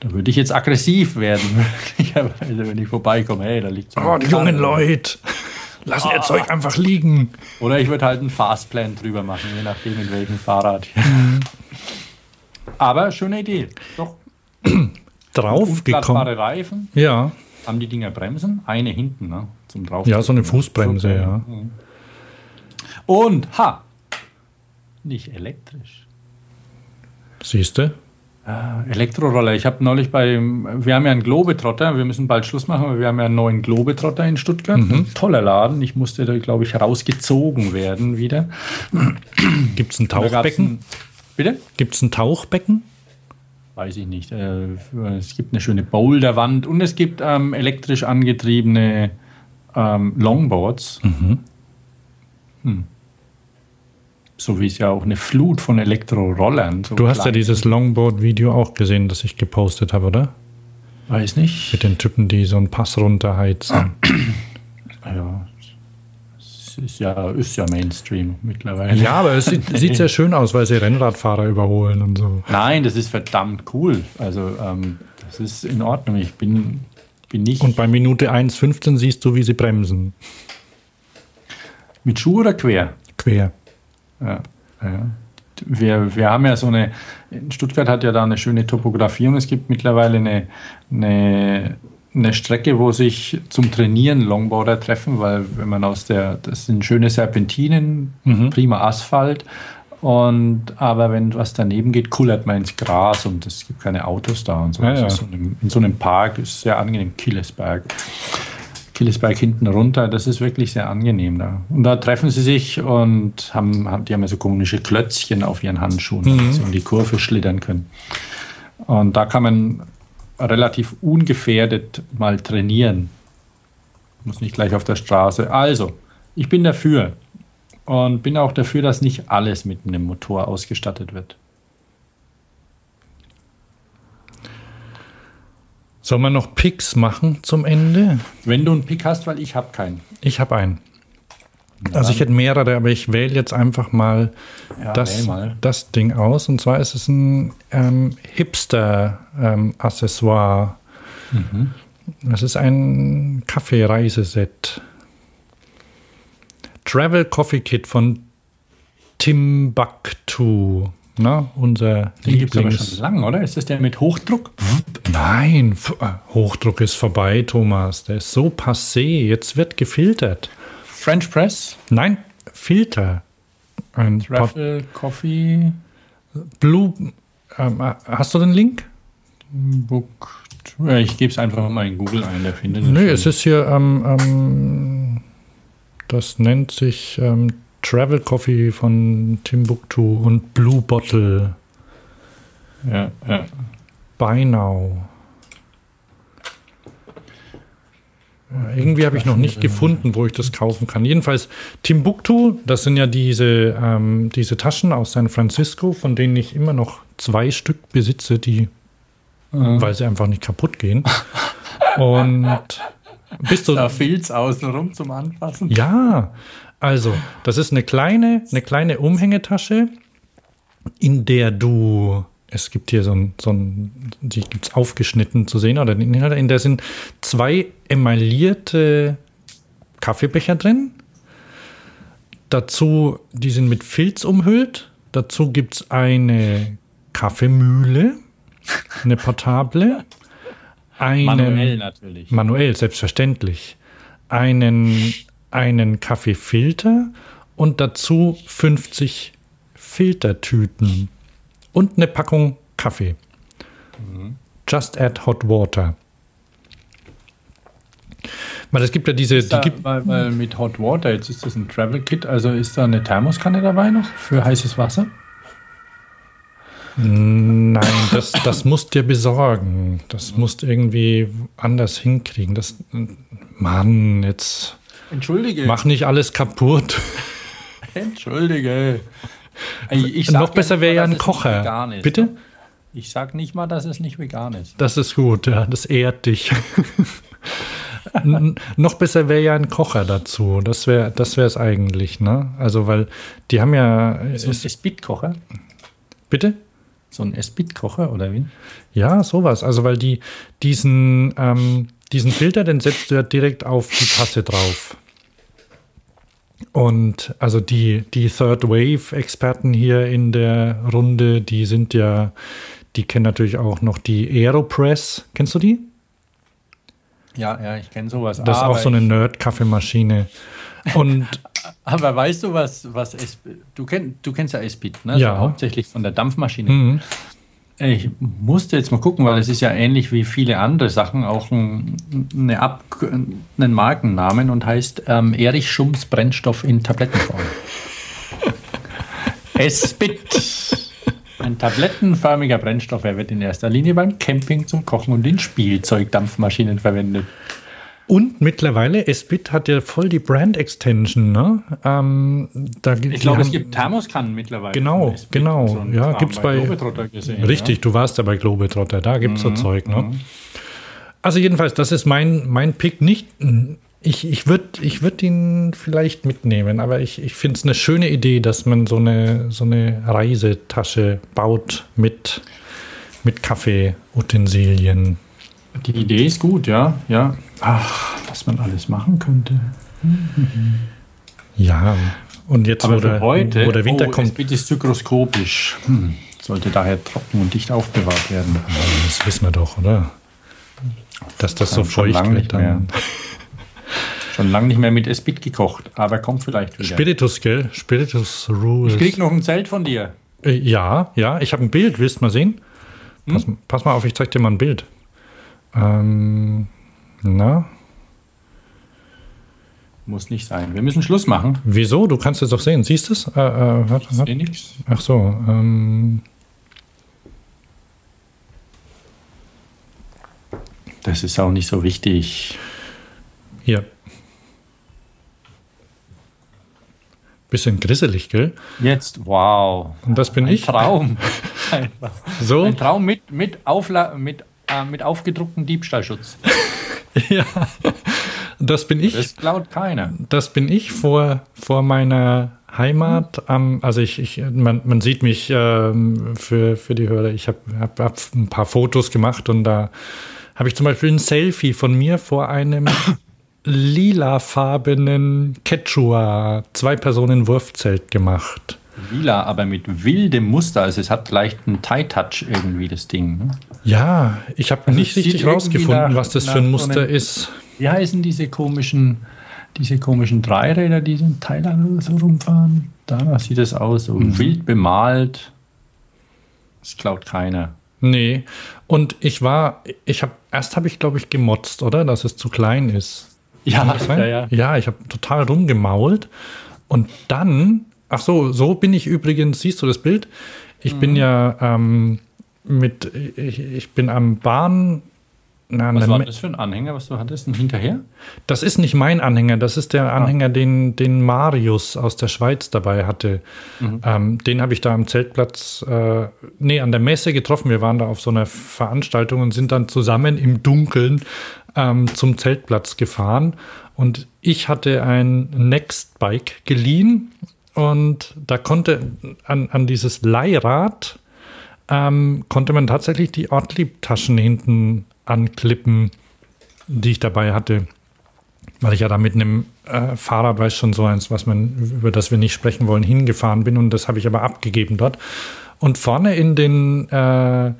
Da würde ich jetzt aggressiv werden, möglicherweise, wenn ich vorbeikomme. Hey, da liegt so ein Oh, die jungen Leute lassen ihr Zeug einfach liegen. Oder ich würde halt einen Fastplan drüber machen, je nachdem in welchem Fahrrad. Aber schöne Idee. Doch. Draufgekommen. Reifen. Ja, Haben die Dinger Bremsen? Eine hinten, ne? Zum drauf. ja, so eine Fußbremse, ja. Und ha! Nicht elektrisch. Siehst du? Äh, Elektroroller. Ich habe neulich bei, wir haben ja einen Globetrotter, wir müssen bald Schluss machen, aber wir haben ja einen neuen Globetrotter in Stuttgart. Mhm. Toller Laden. Ich musste da, glaube ich, rausgezogen werden wieder. Gibt es ein Tauchbecken? Ein, bitte? Gibt es ein Tauchbecken? Weiß ich nicht. Äh, es gibt eine schöne Boulderwand und es gibt ähm, elektrisch angetriebene ähm, Longboards. Hm. So wie es ja auch eine Flut von Elektrorollern. So Du hast ja dieses Longboard-Video auch gesehen, das ich gepostet habe, oder? Weiß nicht. Mit den Typen, die so einen Pass runterheizen. Ja. Ist ja, ist ja Mainstream mittlerweile. Ja, aber es sieht, sieht sehr schön aus, weil sie Rennradfahrer überholen und so. Nein, das ist verdammt cool. Also, ähm, das ist in Ordnung. Ich bin, bin nicht Und bei Minute 1,15 siehst du, wie sie bremsen. mit Schuh oder quer. Quer. Ja, ja. Wir, wir haben ja so eine, in Stuttgart hat ja da eine schöne Topografie und es gibt mittlerweile eine, eine, eine Strecke, wo sich zum Trainieren Longboarder treffen, weil wenn man aus der, das sind schöne Serpentinen, prima Asphalt und aber wenn was daneben geht, kullert man ins Gras und es gibt keine Autos da und so. Ja, Das ja. ist so einem, in so einem Park ist sehr angenehm, Killesberg. Killesberg hinten runter, das ist wirklich sehr angenehm da. Und da treffen sie sich und haben, haben die haben ja so komische Klötzchen auf ihren Handschuhen, damit sie um die Kurve schlittern können. Und da kann man relativ ungefährdet mal trainieren. Muss nicht gleich auf der Straße. Also, ich bin dafür. Und bin auch dafür, dass nicht alles mit einem Motor ausgestattet wird. Sollen wir noch Picks machen zum Ende? Wenn du einen Pick hast, weil ich habe keinen. Ich habe einen. Also ich hätte mehrere, aber ich wähle jetzt einfach mal, Ja, das, mal. das Ding aus. Und zwar ist es ein ähm, Hipster-Accessoire. Mhm. Das ist ein Kaffeereiseset. Travel Coffee Kit von Timbuktu. Na, unser Den gibt es aber schon lang, oder? Ist das der mit Hochdruck? Nein, äh, Hochdruck ist vorbei, Thomas. Der ist so passé. Jetzt wird gefiltert. French Press? Nein, Filter. Ein Travel Coffee Blue. Ähm, äh, hast du den Link? Book. Ich gebe es einfach mal in Google ein, der findet Nö, schon. es ist hier, ähm, ähm, das nennt sich ähm, Travel Coffee von Timbuktu und Blue Bottle. Ja, ja. Buy now. Ja, Irgendwie habe ich noch nicht gefunden, wo ich das kaufen kann. Jedenfalls Timbuktu, das sind ja diese, ähm, diese Taschen aus San Francisco, von denen ich immer noch zwei Stück besitze, die, weil sie einfach nicht kaputt gehen. Und bist du, Da Filz außenrum zum Anfassen. ja, also, das ist eine kleine, eine kleine Umhängetasche, in der du, es gibt hier so ein, so ein die gibt es aufgeschnitten zu sehen, oder den Inhalt, in der sind zwei emaillierte Kaffeebecher drin. Dazu, die sind mit Filz umhüllt. Dazu gibt es eine Kaffeemühle, eine portable. Einen, Manuell natürlich. Manuell, selbstverständlich. Einen, einen Kaffeefilter und dazu 50 Filtertüten und eine Packung Kaffee. Just add hot water. Weil es gibt ja diese, die Da, gibt, weil, weil mit Hot Water, jetzt ist das ein Travel Kit, also ist da eine Thermoskanne dabei noch für heißes Wasser? nein, das, das musst dir besorgen. Das musst irgendwie anders hinkriegen. Das, Mann, jetzt Entschuldige. mach nicht alles kaputt. Entschuldige. Noch besser wäre ja ein Kocher. ist. Bitte? Ich sag nicht mal, dass es nicht vegan ist. Das ist gut, ja, das ehrt dich. Noch besser wäre ja ein Kocher dazu. Das wäre das wäre es eigentlich, ne? Also, weil die haben ja. So ein Ist, Esbit-Kocher? bitte? So ein Esbit-Kocher oder wie? Ja, sowas. Also, weil die diesen, ähm, diesen Filter, den setzt du ja direkt auf die Tasse drauf. Und also die, die Third Wave-Experten hier in der Runde, die sind ja, die kennen natürlich auch noch die Aeropress. Kennst du die? Ja, ja, ich kenne sowas. Das ist auch so eine Nerd-Kaffeemaschine. Und Aber weißt du, was, was du, kenn, du kennst ja Esbit, ne? Ja. So hauptsächlich von der Dampfmaschine. mhm. Ich musste jetzt mal gucken, weil es ist ja ähnlich wie viele andere Sachen auch ein, eine Ab einen Markennamen und heißt ähm, Erich Schums Brennstoff in Tablettenform. Esbit. Ein tablettenförmiger Brennstoff. Er wird in erster Linie beim Camping zum Kochen und in Spielzeugdampfmaschinen verwendet. Und mittlerweile, Esbit hat ja voll die Brand-Extension, ne? Ähm, da, gibt- Ich glaube, es gibt Thermoskannen mittlerweile. Genau, genau. So Ja, Kram gibt's bei- Globetrotter gesehen, Richtig, du warst ja bei Globetrotter, da gibt es Mhm, so Zeug, ne? Also jedenfalls, das ist mein, mein Pick nicht. Ich, ich würde ich würd ihn vielleicht mitnehmen, aber ich, ich finde es eine schöne Idee, dass man so eine, so eine Reisetasche baut mit, mit Kaffeeutensilien. Die Idee ist gut, ja. ja. Ach, was man alles machen könnte. Ja, und jetzt, Aber wo, der, heute, wo der Winter oh, kommt, Esbit ist zygroskopisch. Hm. Sollte daher trocken und dicht aufbewahrt werden. das wissen wir doch, oder? Dass das so Schon- schon feucht wird dann. Schon lange nicht mehr mit Esbit gekocht, aber kommt vielleicht wieder. Spiritus, gell? Spiritus Rules. ich krieg noch ein Zelt von dir. Äh, Ja, ja, ich habe ein Bild, willst du mal sehen? Pass, pass mal auf, ich zeig dir mal ein Bild. Ähm, na, Muss nicht sein. Wir müssen Schluss machen. wieso? Du kannst es doch sehen. Siehst du es? Äh, äh, warte, Ich sehe nichts. Ach so. Ähm, Das ist auch nicht so wichtig. Hier. Bisschen grisselig, gell? Jetzt, wow. Und das bin Ein ich. Traum. Ein, So? ein Traum mit, mit, Aufla mit, äh, mit aufgedrucktem Diebstahlschutz. Ja. Das bin ich. Das klaut keiner. Das bin ich vor, vor meiner Heimat. am also ich, ich man, man sieht mich ähm, für, für die Hörer. Ich habe hab, hab ein paar Fotos gemacht und da habe ich zum Beispiel ein Selfie von mir vor einem lilafarbenen Quechua Zwei-Personen-Wurfzelt gemacht. Lila, aber mit wildem Muster. Also es hat leicht einen Tie-Touch irgendwie, das Ding. ne? Ja, ich habe Also nicht richtig rausgefunden, nach- was das für ein Muster einem- ist. Wie heißen diese komischen, diese komischen Dreiräder, die in Thailand so rumfahren? Danach sieht es aus, so Mhm. wild bemalt. Das klaut keiner. Nee. Und ich war, ich habe, erst habe ich, glaube ich, gemotzt, oder? Dass es zu klein ist. Ja, das sein? ja ich habe total rumgemault. Und dann, ach so, so bin ich übrigens, siehst du das Bild? Ich Mhm. bin ja ähm, mit, ich, ich bin am Bahn. Na, Was war das für ein Anhänger, was du hattest? Ein Hinterher? das ist nicht mein Anhänger, das ist Ah. der Anhänger, den, den Marius aus der Schweiz dabei hatte. Mhm. Ähm, den habe ich da am Zeltplatz, äh, nee, an der Messe getroffen. Wir waren da auf so einer Veranstaltung und sind dann zusammen im Dunkeln ähm, zum Zeltplatz gefahren. Und ich hatte ein Next-Bike geliehen und da konnte an, an dieses Leihrad ähm, konnte man tatsächlich die Ortlieb-Taschen hinten anklippen, die ich dabei hatte. Weil ich ja da mit einem äh, Fahrrad, weiß schon so eins, was man, über das wir nicht sprechen wollen, hingefahren bin und das habe ich aber abgegeben dort. Und vorne in den äh,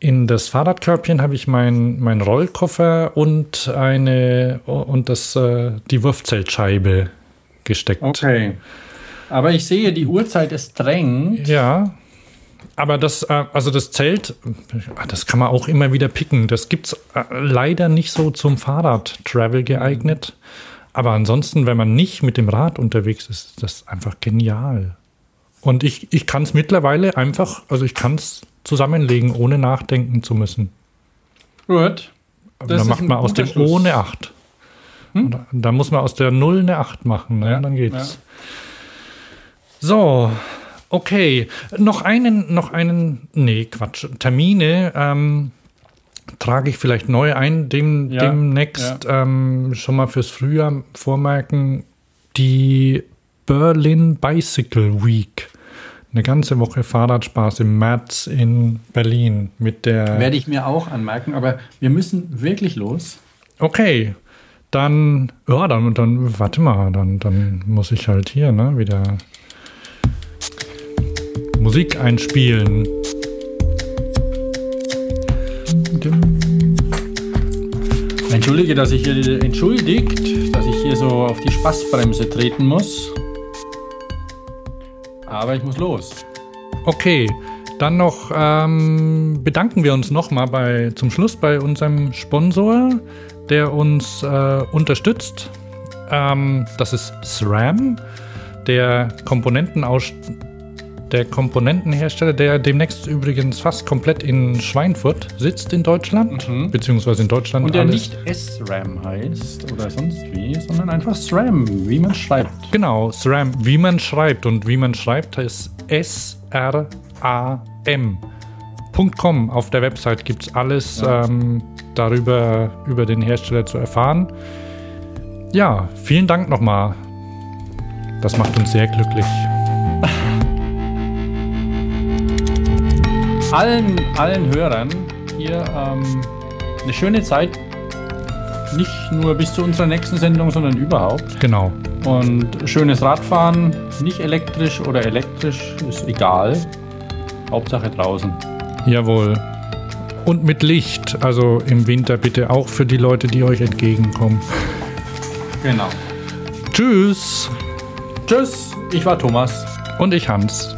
in das Fahrradkörbchen habe ich meinen mein Rollkoffer und eine und das äh, die Wurfzeltscheibe gesteckt. Okay. Aber ich sehe, die Uhrzeit ist drängt. Ja. Aber das, äh, also das Zelt, äh, das kann man auch immer wieder picken. Das gibt's äh, leider nicht so zum Fahrrad-Travel geeignet. Aber ansonsten, wenn man nicht mit dem Rad unterwegs ist, ist das einfach genial. Und ich, ich kann es mittlerweile einfach, also ich kann es zusammenlegen, ohne nachdenken zu müssen. Gut. Das da ist macht man aus dem ohne 8. Da, da muss man aus der 0 eine 8 machen, ne? Ja, dann geht's. So, okay. Noch einen, noch einen, nee, Quatsch. Termine ähm, trage ich vielleicht neu ein, dem, Ja, demnächst ähm, schon mal fürs Frühjahr vormerken. Die Berlin Bicycle Week. Eine ganze Woche Fahrradspaß im März in Berlin mit der. Werde ich mir auch anmerken, aber wir müssen wirklich los. Okay, dann, ja, dann, dann, warte mal, dann, dann muss ich halt hier, ne, wieder Musik einspielen. Entschuldige, dass ich hier entschuldigt, dass ich hier so auf die Spaßbremse treten muss. Aber ich muss los. Okay, dann noch ähm, bedanken wir uns nochmal bei zum Schluss bei unserem Sponsor, der uns äh, unterstützt. Ähm, das ist SRAM, der Komponentenaus der Komponentenhersteller, der demnächst übrigens fast komplett in Schweinfurt sitzt in Deutschland, Mhm. beziehungsweise in Deutschland. Und der alles- nicht SRAM heißt oder sonst wie, sondern einfach SRAM, wie man schreibt. Genau, SRAM, wie man schreibt. Und wie man schreibt, ist S-R-A-M.com. Auf der Website gibt es alles Ja. ähm, darüber, über den Hersteller zu erfahren. Ja, vielen Dank nochmal. Das macht uns sehr glücklich. Allen, allen Hörern hier ähm, eine schöne Zeit. Nicht nur bis zu unserer nächsten Sendung, sondern überhaupt. Genau. Und schönes Radfahren, nicht elektrisch oder elektrisch, ist egal. Hauptsache draußen. Jawohl. Und mit Licht, also im Winter bitte auch für die Leute, die euch entgegenkommen. Genau. Tschüss. Tschüss, ich war Thomas. Und ich Hans.